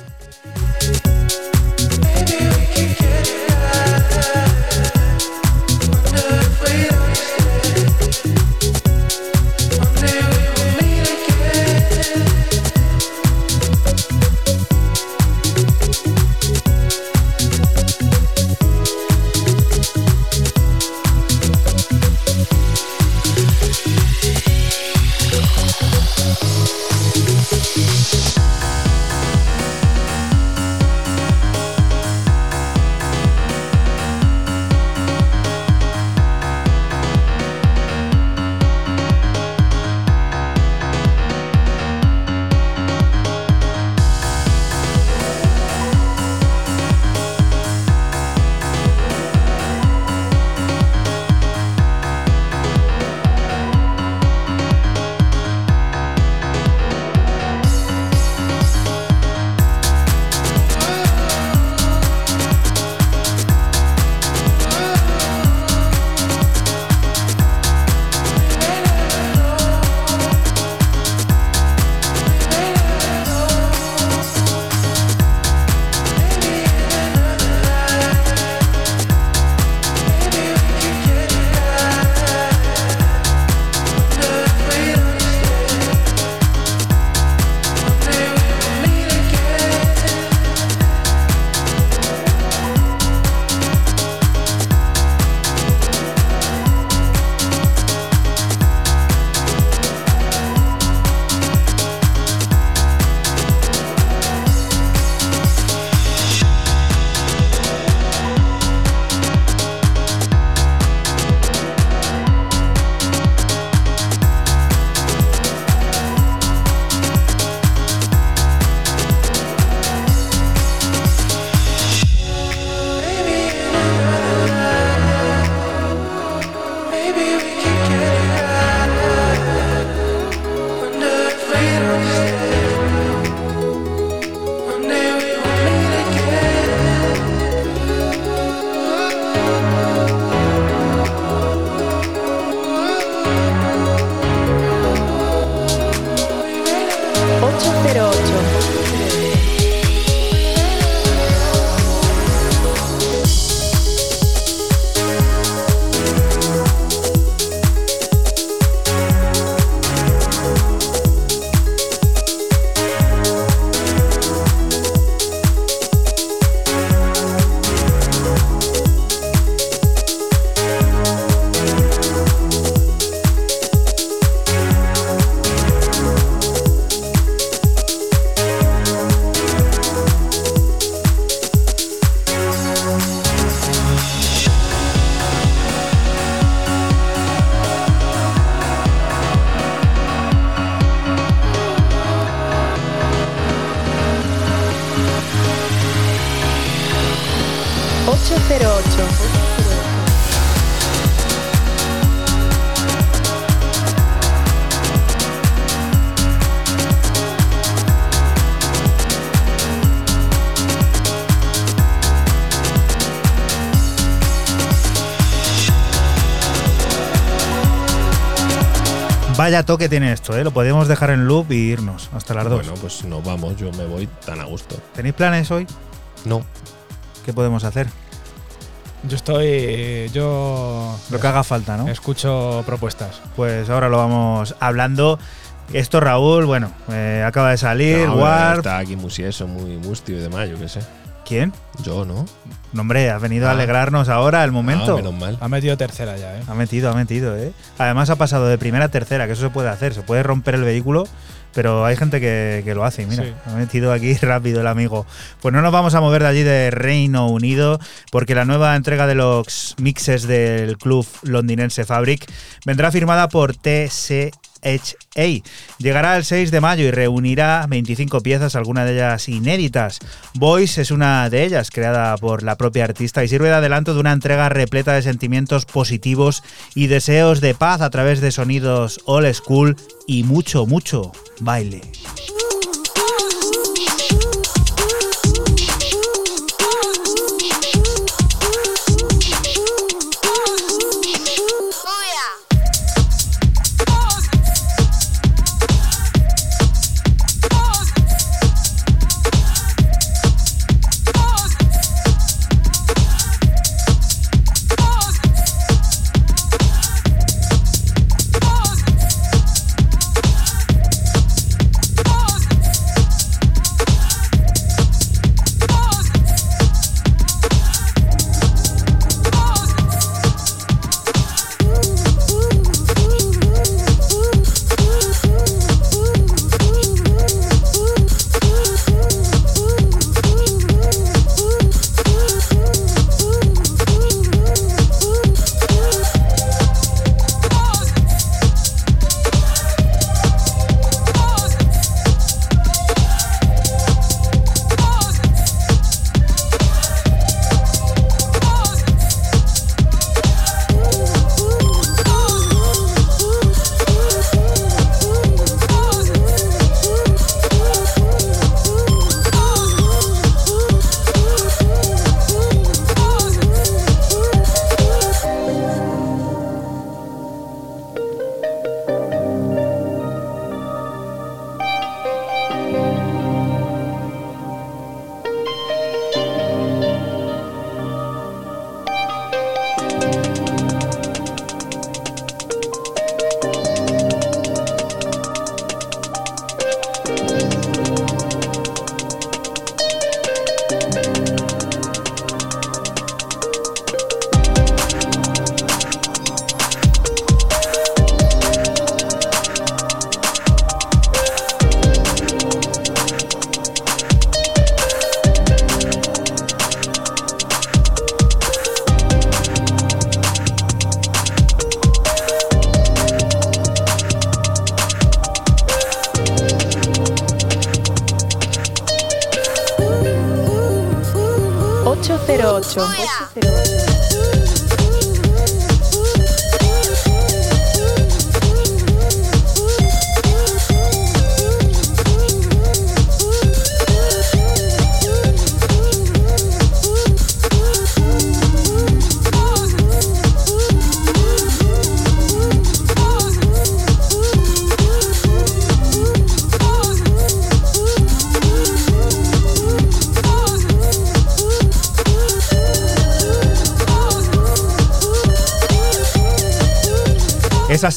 808. Vaya toque tiene esto, ¿eh? Lo podemos dejar en loop y irnos hasta las dos. Bueno, pues nos vamos, yo me voy tan a gusto. ¿Tenéis planes hoy? No. ¿Qué podemos hacer? Yo estoy. Yo. Lo que haga falta, ¿no? Escucho propuestas. Pues ahora lo vamos hablando. Esto, Raúl, bueno, eh, acaba de salir, No, Warp. Está aquí muy eso, muy mustio y demás, yo qué sé. ¿Quién? Yo, ¿no? No, hombre, has venido a Ah. alegrarnos ahora el momento. Ah, menos mal. Ha metido tercera ya, ¿eh? Ha metido, ha metido, ¿eh? Además ha pasado de primera a tercera, que eso se puede hacer. Se puede romper el vehículo, pero hay gente que, que lo hace. Mira, Sí. ha metido aquí rápido el amigo. Pues no nos vamos a mover de allí de Reino Unido, porque la nueva entrega de los mixes del club londinense Fabric vendrá firmada por TSHA. Llegará el 6 de mayo y reunirá 25 piezas, algunas de ellas inéditas. Voice es una de ellas, creada por la propia artista y sirve de adelanto de una entrega repleta de sentimientos positivos y deseos de paz a través de sonidos old school y mucho, mucho baile.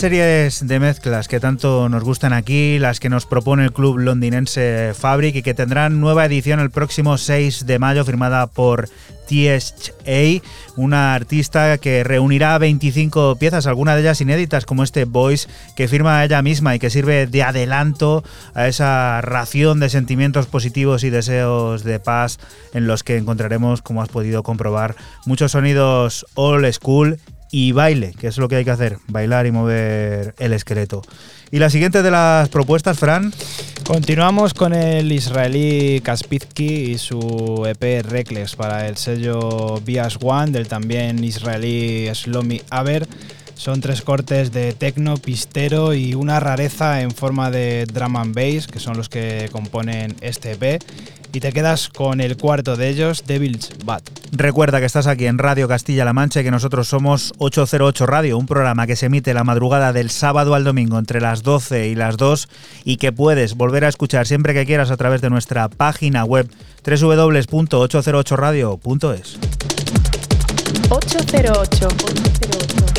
Series de mezclas que tanto nos gustan aquí, las que nos propone el club londinense Fabric y que tendrán nueva edición el próximo 6 de mayo firmada por TSA, una artista que reunirá 25 piezas, algunas de ellas inéditas como este Voice que firma ella misma y que sirve de adelanto a esa ración de sentimientos positivos y deseos de paz en los que encontraremos, como has podido comprobar, muchos sonidos old school y baile, que es lo que hay que hacer, bailar y mover el esqueleto. Y la siguiente de las propuestas, Fran. Continuamos con el israelí Kaspitsky y su EP Reckless para el sello Bias One del también israelí Slomi Aber. Son tres cortes de techno, pistero y una rareza en forma de drum and bass, que son los que componen este EP. Y te quedas con el cuarto de ellos, Devil's Bat. Recuerda que estás aquí en Radio Castilla-La Mancha y que nosotros somos 808 Radio, un programa que se emite la madrugada del sábado al domingo entre las 12 y las 2 y que puedes volver a escuchar siempre que quieras a través de nuestra página web www.808radio.es. 808. 808. 808.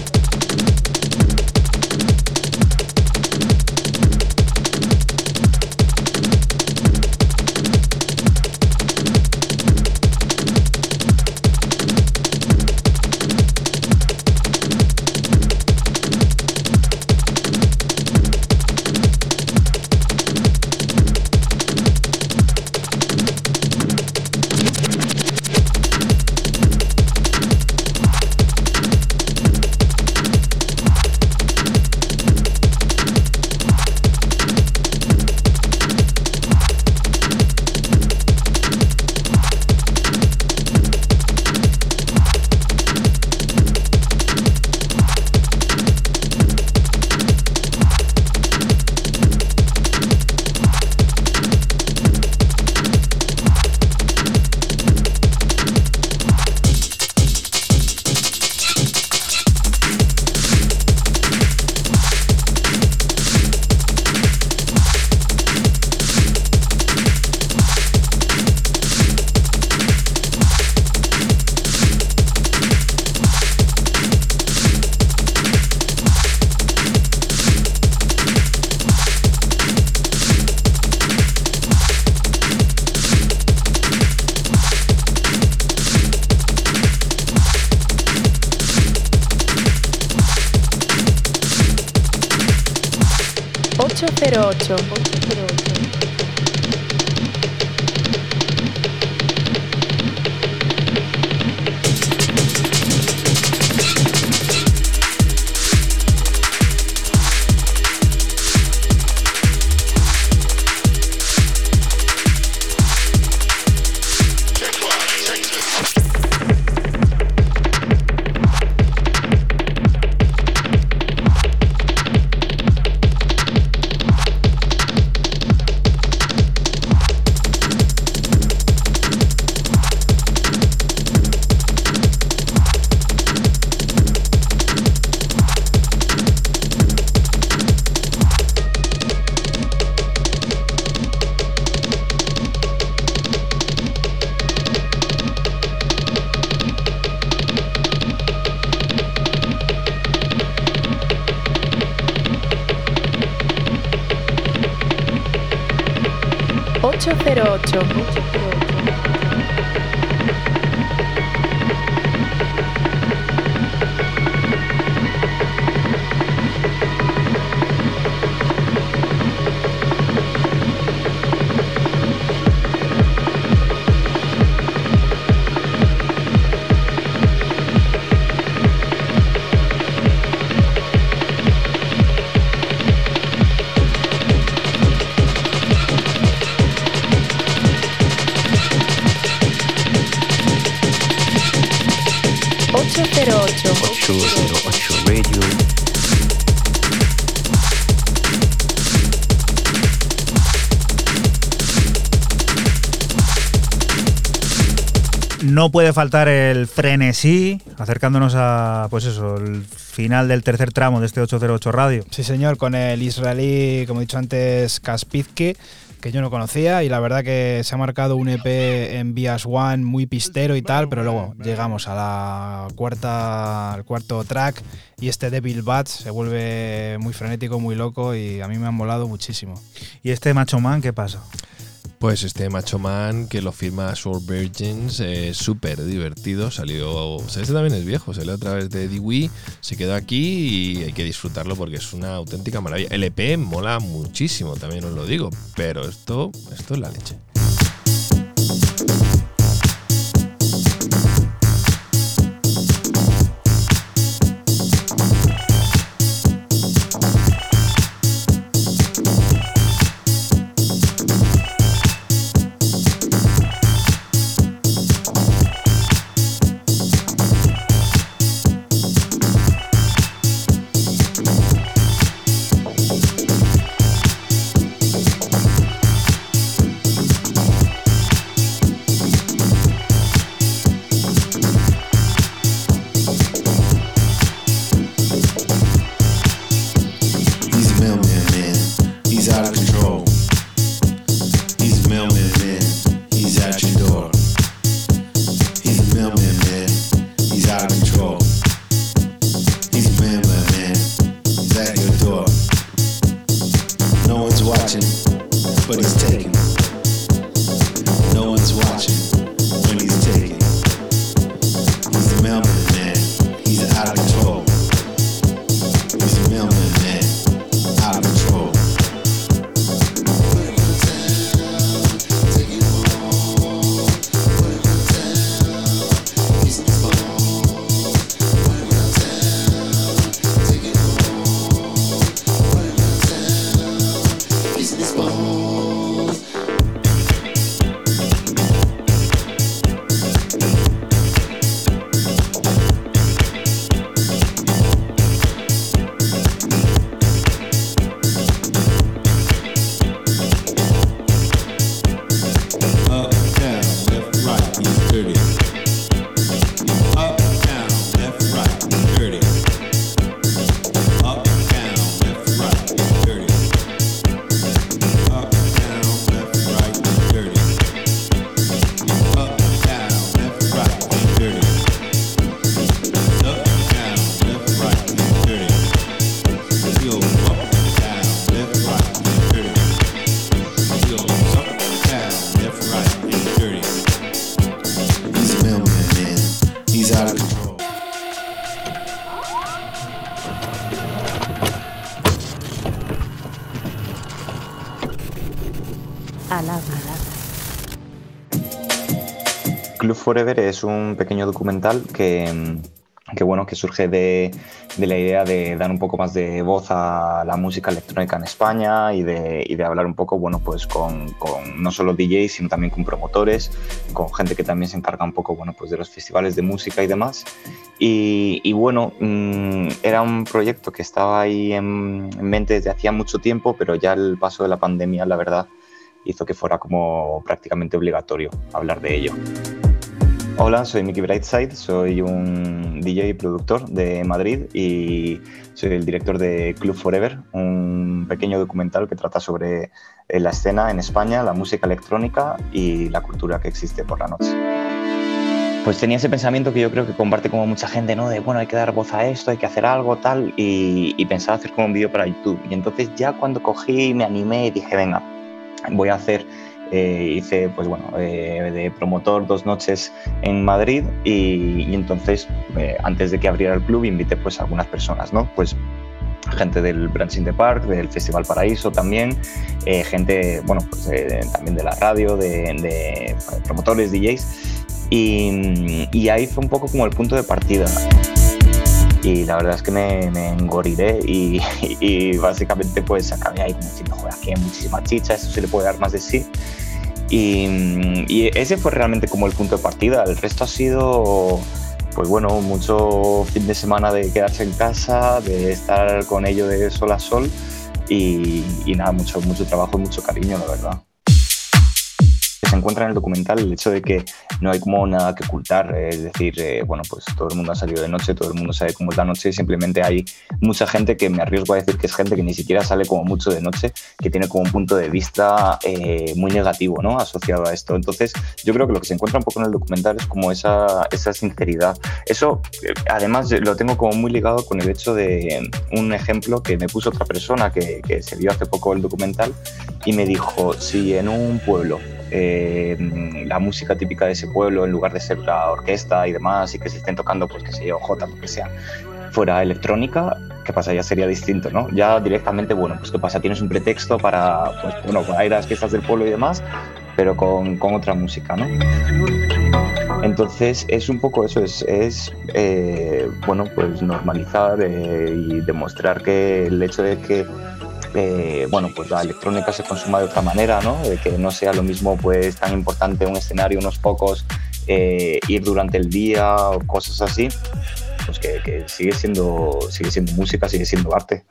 Puede faltar el frenesí, acercándonos a, pues eso, el final del tercer tramo de este 808 Radio. Sí, señor, con el israelí, como he dicho antes, Kaspizki, que yo no conocía, y la verdad que se ha marcado un EP en Bias One muy pistero y tal, pero luego llegamos a la cuarta, al cuarto track y este Devil Bats se vuelve muy frenético, muy loco y a mí me han molado muchísimo. ¿Y este Macho Man qué pasa? Pues este Macho Man que lo firma Soul Virgins, eh, súper divertido, salió, este también es viejo, salió a través de Dewey, se quedó aquí y hay que disfrutarlo porque es una auténtica maravilla. El EP mola muchísimo, también os lo digo, pero esto, esto es la leche. Forever es un pequeño documental que, que, bueno, que surge de, de, la idea de dar un poco más de voz a la música electrónica en España y de, y de hablar un poco bueno, pues con, con, no solo DJs, sino también con promotores, con gente que también se encarga un poco bueno, pues de los festivales de música y demás. Y, y bueno, mmm, era un proyecto que estaba ahí en, en mente desde hacía mucho tiempo, pero ya el paso de la pandemia, la verdad, hizo que fuera como prácticamente obligatorio hablar de ello. Hola, soy Mickey Brightside, soy un DJ y productor de Madrid y soy el director de Club Forever, un pequeño documental que trata sobre eh, la escena en España, la música electrónica y la cultura que existe por la noche. Pues tenía ese pensamiento que yo creo que comparte como mucha gente, ¿no? De, bueno, hay que dar voz a esto, hay que hacer algo, tal, y, y pensaba hacer como un vídeo para YouTube. Y entonces ya cuando cogí, me animé y dije, venga, voy a hacer eh, hice pues bueno eh, de promotor dos noches en Madrid y, y entonces eh, antes de que abriera el club invité pues a algunas personas no pues gente del Branching the Park, del Festival Paraíso también, eh, gente, bueno, pues eh, también de la radio, de, de promotores, DJs, y, y, ahí fue un poco como el punto de partida. Y la verdad es que me, me y, y, básicamente pues acabé ahí como diciendo, joder, aquí hay muchísima chicha, esto se le puede dar más de sí. Y, y, ese fue realmente como el punto de partida. El resto ha sido, pues bueno, mucho fin de semana de quedarse en casa, de estar con ello de sol a sol y, y nada, mucho, mucho trabajo y mucho cariño, la verdad se encuentra en el documental el hecho de que no hay como nada que ocultar, es decir, eh, bueno, pues todo el mundo ha salido de noche, todo el mundo sabe cómo es la noche, simplemente hay mucha gente que me arriesgo a decir que es gente que ni siquiera sale como mucho de noche, que tiene como un punto de vista eh, muy negativo, ¿no? Asociado a esto. Entonces, yo creo que lo que se encuentra un poco en el documental es como esa, esa sinceridad. Eso, eh, además, lo tengo como muy ligado con el hecho de un ejemplo que me puso otra persona que, que se vio hace poco el documental y me dijo, si en un pueblo eh, la música típica de ese pueblo, en lugar de ser la orquesta y demás, y que se estén tocando, pues que se yo, J, lo que sea, fuera electrónica, ¿qué pasa? Ya sería distinto, ¿no? Ya directamente, bueno, pues ¿qué pasa? Tienes un pretexto para, pues bueno, para ir a las fiestas del pueblo y demás, pero con, con otra música, ¿no? Entonces es un poco eso, es, es eh, bueno, pues normalizar eh, y demostrar que el hecho de que eh, bueno, pues la electrónica se consuma de otra manera, ¿no? De que no sea lo mismo, pues tan importante un escenario, unos pocos, eh, ir durante el día o cosas así, pues que, que, sigue, siendo, sigue siendo música, sigue siendo arte.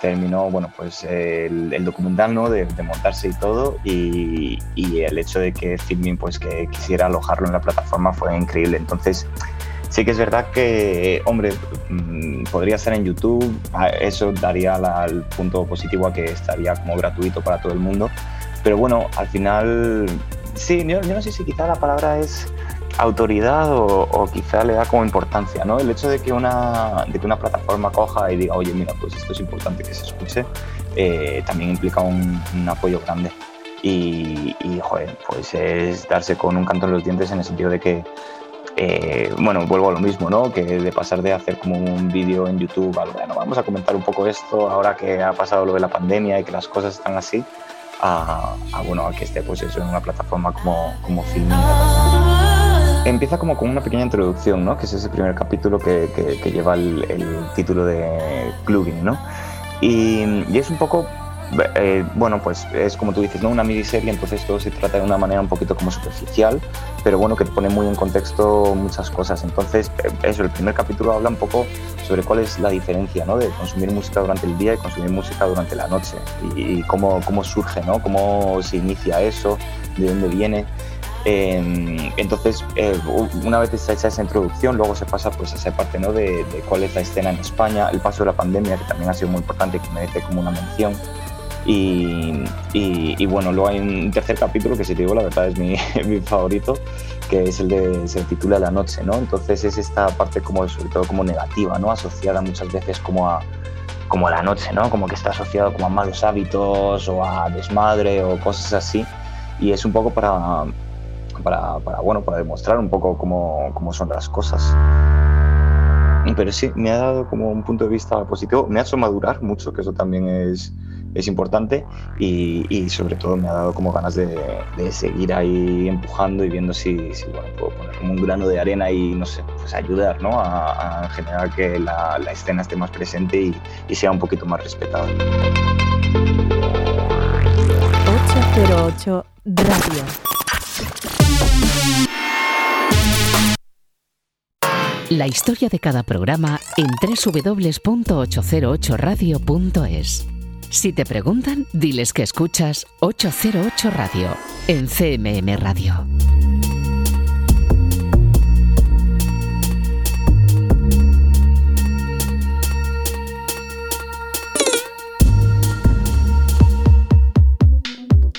Terminó, bueno, pues el, el documental, ¿no? De, de, montarse y todo, y, y, el hecho de que Filmin, pues que quisiera alojarlo en la plataforma fue increíble. Entonces, Sí que es verdad que, hombre, mmm, podría estar en YouTube, eso daría la, el punto positivo a que estaría como gratuito para todo el mundo, pero bueno, al final, sí, yo, yo no sé si quizá la palabra es autoridad o, o, quizá le da como importancia, ¿no? El hecho de que una, de que una plataforma coja y diga, oye, mira, pues esto es importante que se escuche, eh, también implica un, un apoyo grande. Y, y, joder, pues es darse con un canto en los dientes en el sentido de que eh, bueno, vuelvo a lo mismo, ¿no? Que de pasar de hacer como un vídeo en YouTube, a, bueno, vamos a comentar un poco esto ahora que ha pasado lo de la pandemia y que las cosas están así, a, a bueno, a que esté pues eso en una plataforma como, como Filmin. Empieza como con una pequeña introducción, ¿no? Que es ese primer capítulo que, que, que lleva el, el, título de Plugin, ¿no? Y, y es un poco eh, bueno, pues es como tú dices, ¿no? Una miniserie, entonces todo se trata de una manera un poquito como superficial, pero bueno, que pone muy en contexto muchas cosas. Entonces, eh, eso, el primer capítulo habla un poco sobre cuál es la diferencia, ¿no? De consumir música durante el día y consumir música durante la noche y, cómo, cómo surge, ¿no? Cómo se inicia eso, de dónde viene. Eh, entonces, eh, una vez hecha esa introducción, luego se pasa pues a esa parte ¿no? de, de, cuál es la escena en España, el paso de la pandemia, que también ha sido muy importante que merece como una mención. Y, y, y, bueno, luego hay un tercer capítulo que si te digo la verdad es mi, mi favorito, que es el de se titula La noche, ¿no? Entonces es esta parte como sobre todo como negativa, ¿no? Asociada muchas veces como a como a la noche, ¿no? Como que está asociado como a malos hábitos o a desmadre o cosas así. Y es un poco para, para, para bueno, para demostrar un poco cómo, cómo son las cosas. Pero sí, me ha dado como un punto de vista positivo, me ha hecho madurar mucho, que eso también es, es importante y, y sobre todo me ha dado como ganas de, de seguir ahí empujando y viendo si, puedo poner un grano de arena y no sé, pues ayudar ¿no? a, a generar que la, la, escena esté más presente y, y sea un poquito más respetada. 808 Radio. La historia de cada programa en www.808radio.es. Si te preguntan, diles que escuchas 808 Radio en CMM Radio.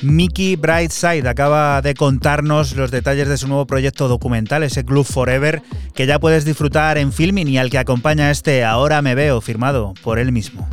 Mickey Brightside acaba de contarnos los detalles de su nuevo proyecto documental, ese Club Forever, que ya puedes disfrutar en filming y al que acompaña este Ahora me veo, firmado por él mismo.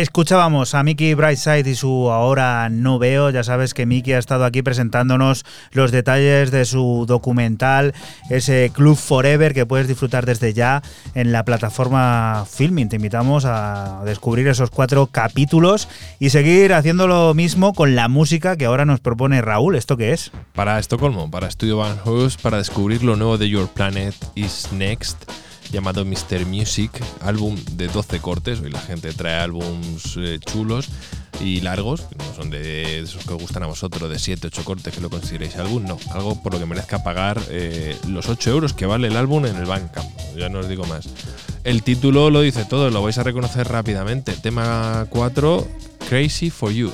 Escuchábamos a Mickey Brightside y su Ahora no veo. Ya sabes que Mickey ha estado aquí presentándonos los detalles de su documental, ese Club Forever que puedes disfrutar desde ya en la plataforma Filming. Te invitamos a descubrir esos cuatro capítulos y seguir haciendo lo mismo con la música que ahora nos propone Raúl. ¿Esto qué es? Para Estocolmo, para Studio Van Hoos, para descubrir lo nuevo de Your Planet is Next, llamado Mr. Music, álbum de 12 cortes. Hoy la gente trae álbums eh, chulos y largos, que no son de esos que os gustan a vosotros, de 7, 8 cortes que lo consideréis álbum, no. Algo por lo que merezca pagar eh, los 8 euros que vale el álbum en el Bandcamp. Ya no os digo más. El título lo dice todo, lo vais a reconocer rápidamente. Tema 4, Crazy for You.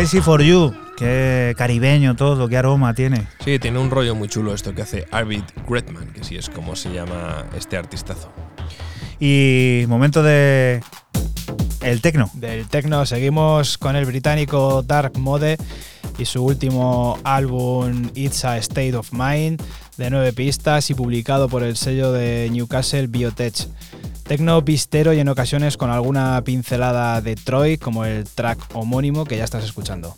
Crazy for You, qué caribeño todo, qué aroma tiene. Sí, tiene un rollo muy chulo esto que hace Arvid Gretman, que sí es como se llama este artistazo. Y momento de el tecno. Del tecno seguimos con el británico Dark Mode y su último álbum It's a State of Mind de nueve pistas y publicado por el sello de Newcastle Biotech. Tecno pistero y en ocasiones con alguna pincelada de Troy, como el track homónimo que ya estás escuchando.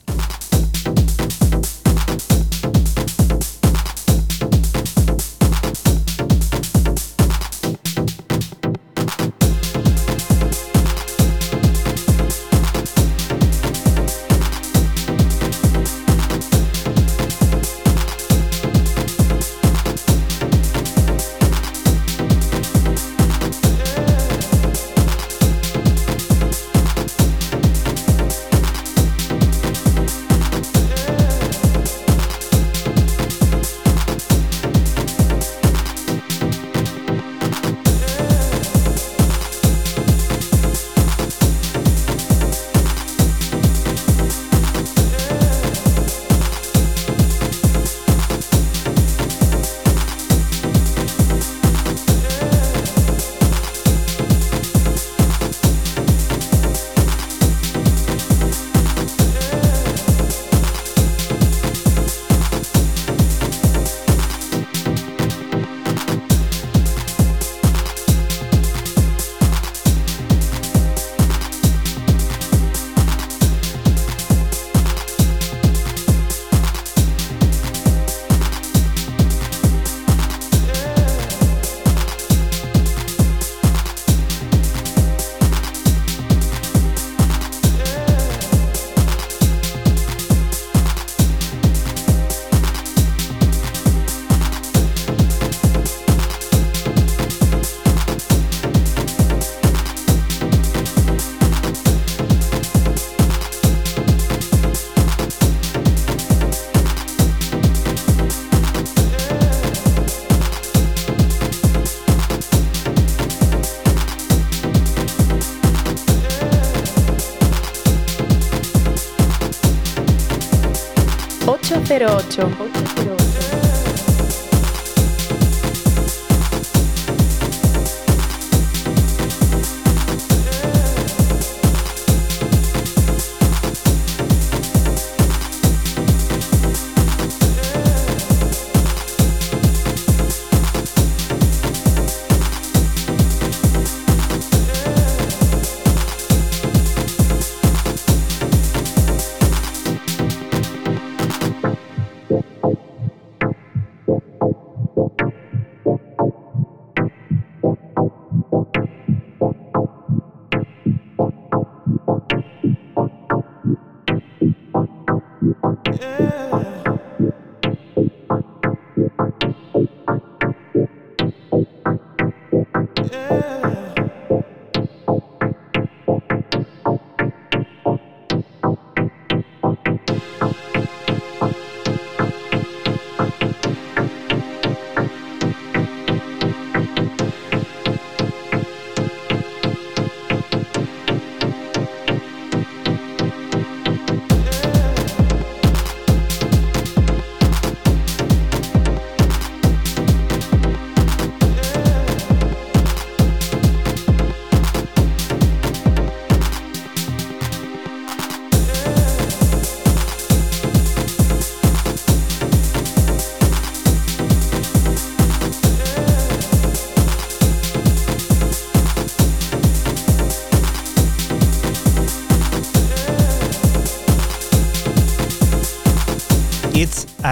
808.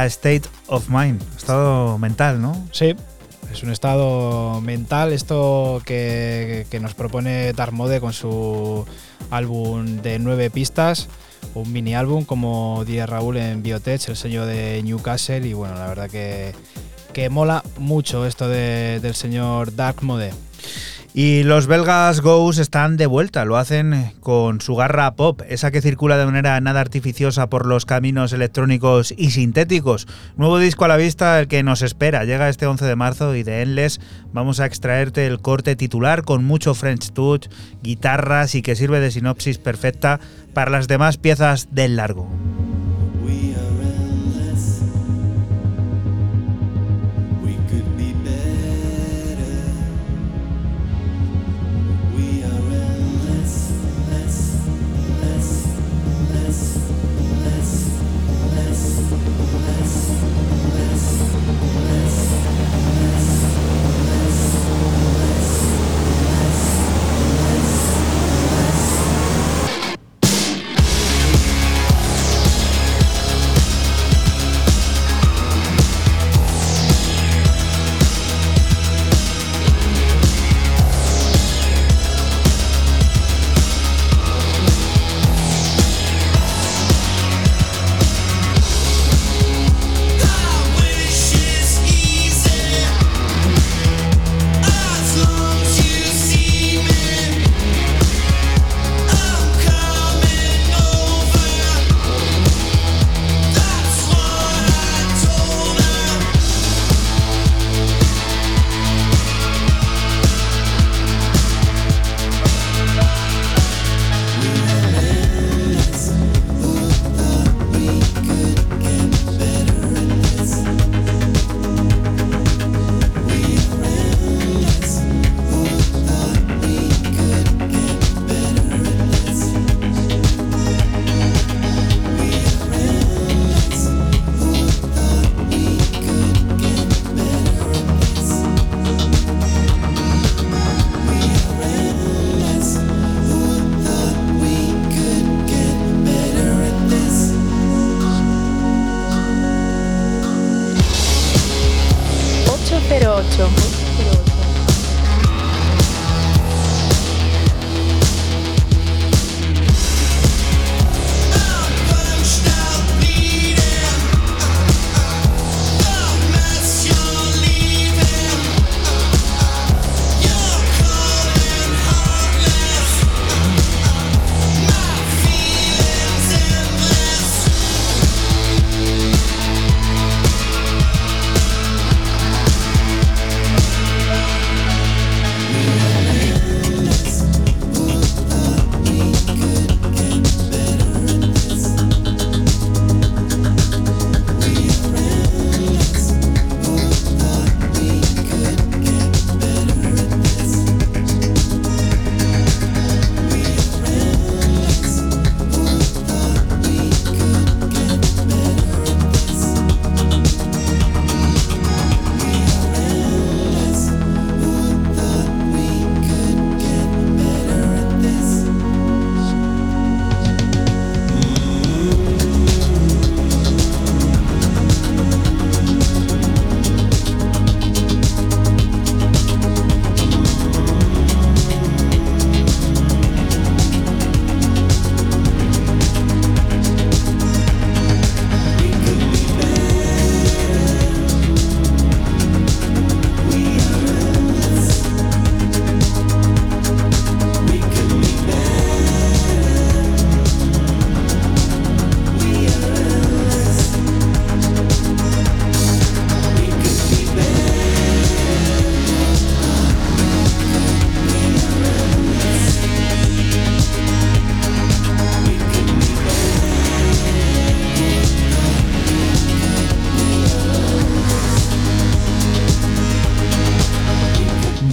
State of Mind, estado mental, ¿no? Sí, es un estado mental esto que, que nos propone Tarmode con su álbum de nueve pistas, un mini álbum como diría Raúl en Biotech, el sello de Newcastle y bueno, la verdad que, que mola mucho esto de- del señor Dark Mode. Y los belgas Ghost están de vuelta, lo hacen con su garra pop, esa que circula de manera nada artificiosa por los caminos electrónicos y sintéticos. Nuevo disco a la vista, el que nos espera, llega este 11 de marzo y de Endless vamos a extraerte el corte titular con mucho French touch, guitarras y que sirve de sinopsis perfecta para las demás piezas del largo.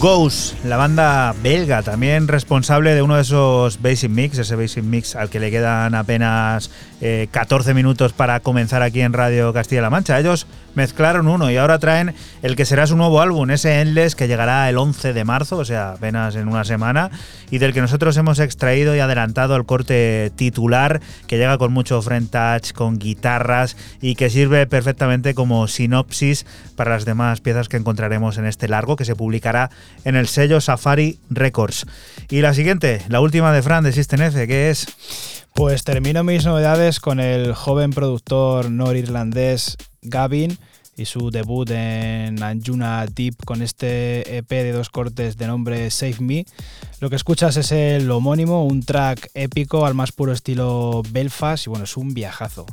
Ghost, la banda belga, también responsable de uno de esos Basic Mix, ese Basic Mix al que le quedan apenas 14 eh, minutos para comenzar aquí en Radio Castilla-La Mancha. Ellos mezclaron uno y ahora traen el que será su nuevo álbum, ese Endless que llegará el 11 de marzo, o sea, apenas en una semana, y del que nosotros hemos extraído y adelantado el corte titular, que llega con mucho front touch, con guitarras y que sirve perfectamente como sinopsis para las demás piezas que encontraremos en este largo, que se publicará en el sello Safari Records. Y la siguiente, la última de Fran de System F, que es... Pues termino mis novedades con el joven productor norirlandés Gavin y su debut en Anjuna Deep con este EP de dos cortes de nombre Save Me. Lo que escuchas es el homónimo, un track épico al más puro estilo Belfast y bueno, es un viajazo.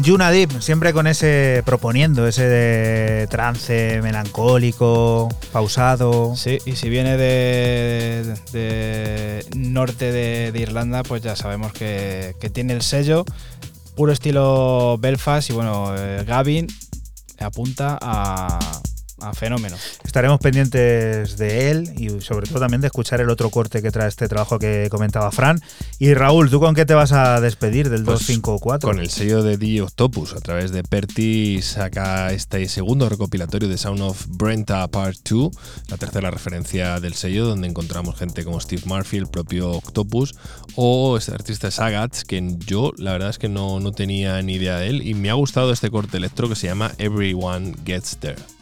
Anjuna siempre con ese proponiendo, ese de trance melancólico, pausado. Sí, y si viene de, norte de, Irlanda, pues ya sabemos que, tiene el sello, puro estilo Belfast, y bueno, eh, Gavin apunta a, a fenómeno. Estaremos pendientes de él y sobre todo también de escuchar el otro corte que trae este trabajo que comentaba Fran. Y Raúl, ¿tú con qué te vas a despedir del Pues 254? Con el sello de The Octopus, a través de Perti saca este segundo recopilatorio de Sound of Brenta Part 2, la tercera referencia del sello, donde encontramos gente como Steve Murphy, el propio Octopus, o este artista Sagats, que yo la verdad es que no, no tenía ni idea de él, y me ha gustado este corte electro que se llama Everyone Gets There.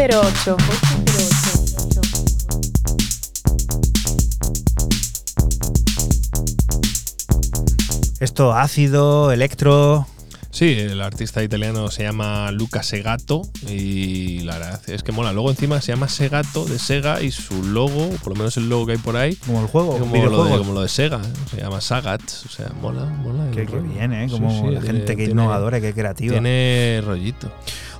808. Esto ácido, electro. Sí, el artista italiano se llama Luca Segato y la verdad es que mola. Luego encima se llama Segato de Sega y su logo, por lo menos el logo que hay por ahí. Como el juego, como, lo de, como lo de, Sega, ¿eh? se llama Sagat, o sea, mola, mola. Qué, bien, ¿eh? Como la gente tiene, que innovadora, que creativa. Tiene rollito.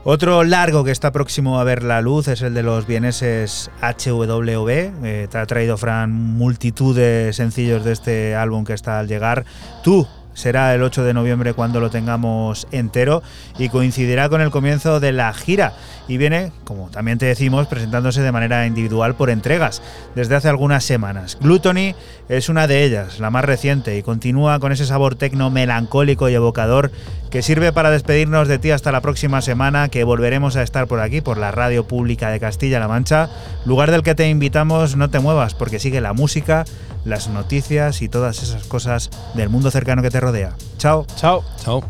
Otro largo que está próximo a ver la luz es el de los vieneses HWV. Eh, te ha traído Fran multitud de sencillos de este álbum que está al llegar. Tú será el 8 de noviembre cuando lo tengamos entero y coincidirá con el comienzo de la gira y viene, como también te decimos, presentándose de manera individual por entregas desde hace algunas semanas. Gluttony es una de ellas, la más reciente, y continúa con ese sabor tecno melancólico y evocador que sirve para despedirnos de ti hasta la próxima semana, que volveremos a estar por aquí, por la radio pública de Castilla-La Mancha, lugar del que te invitamos, no te muevas, porque sigue la música, las noticias y todas esas cosas del mundo cercano que te rodea. Chao. Chao. Chao.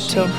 8.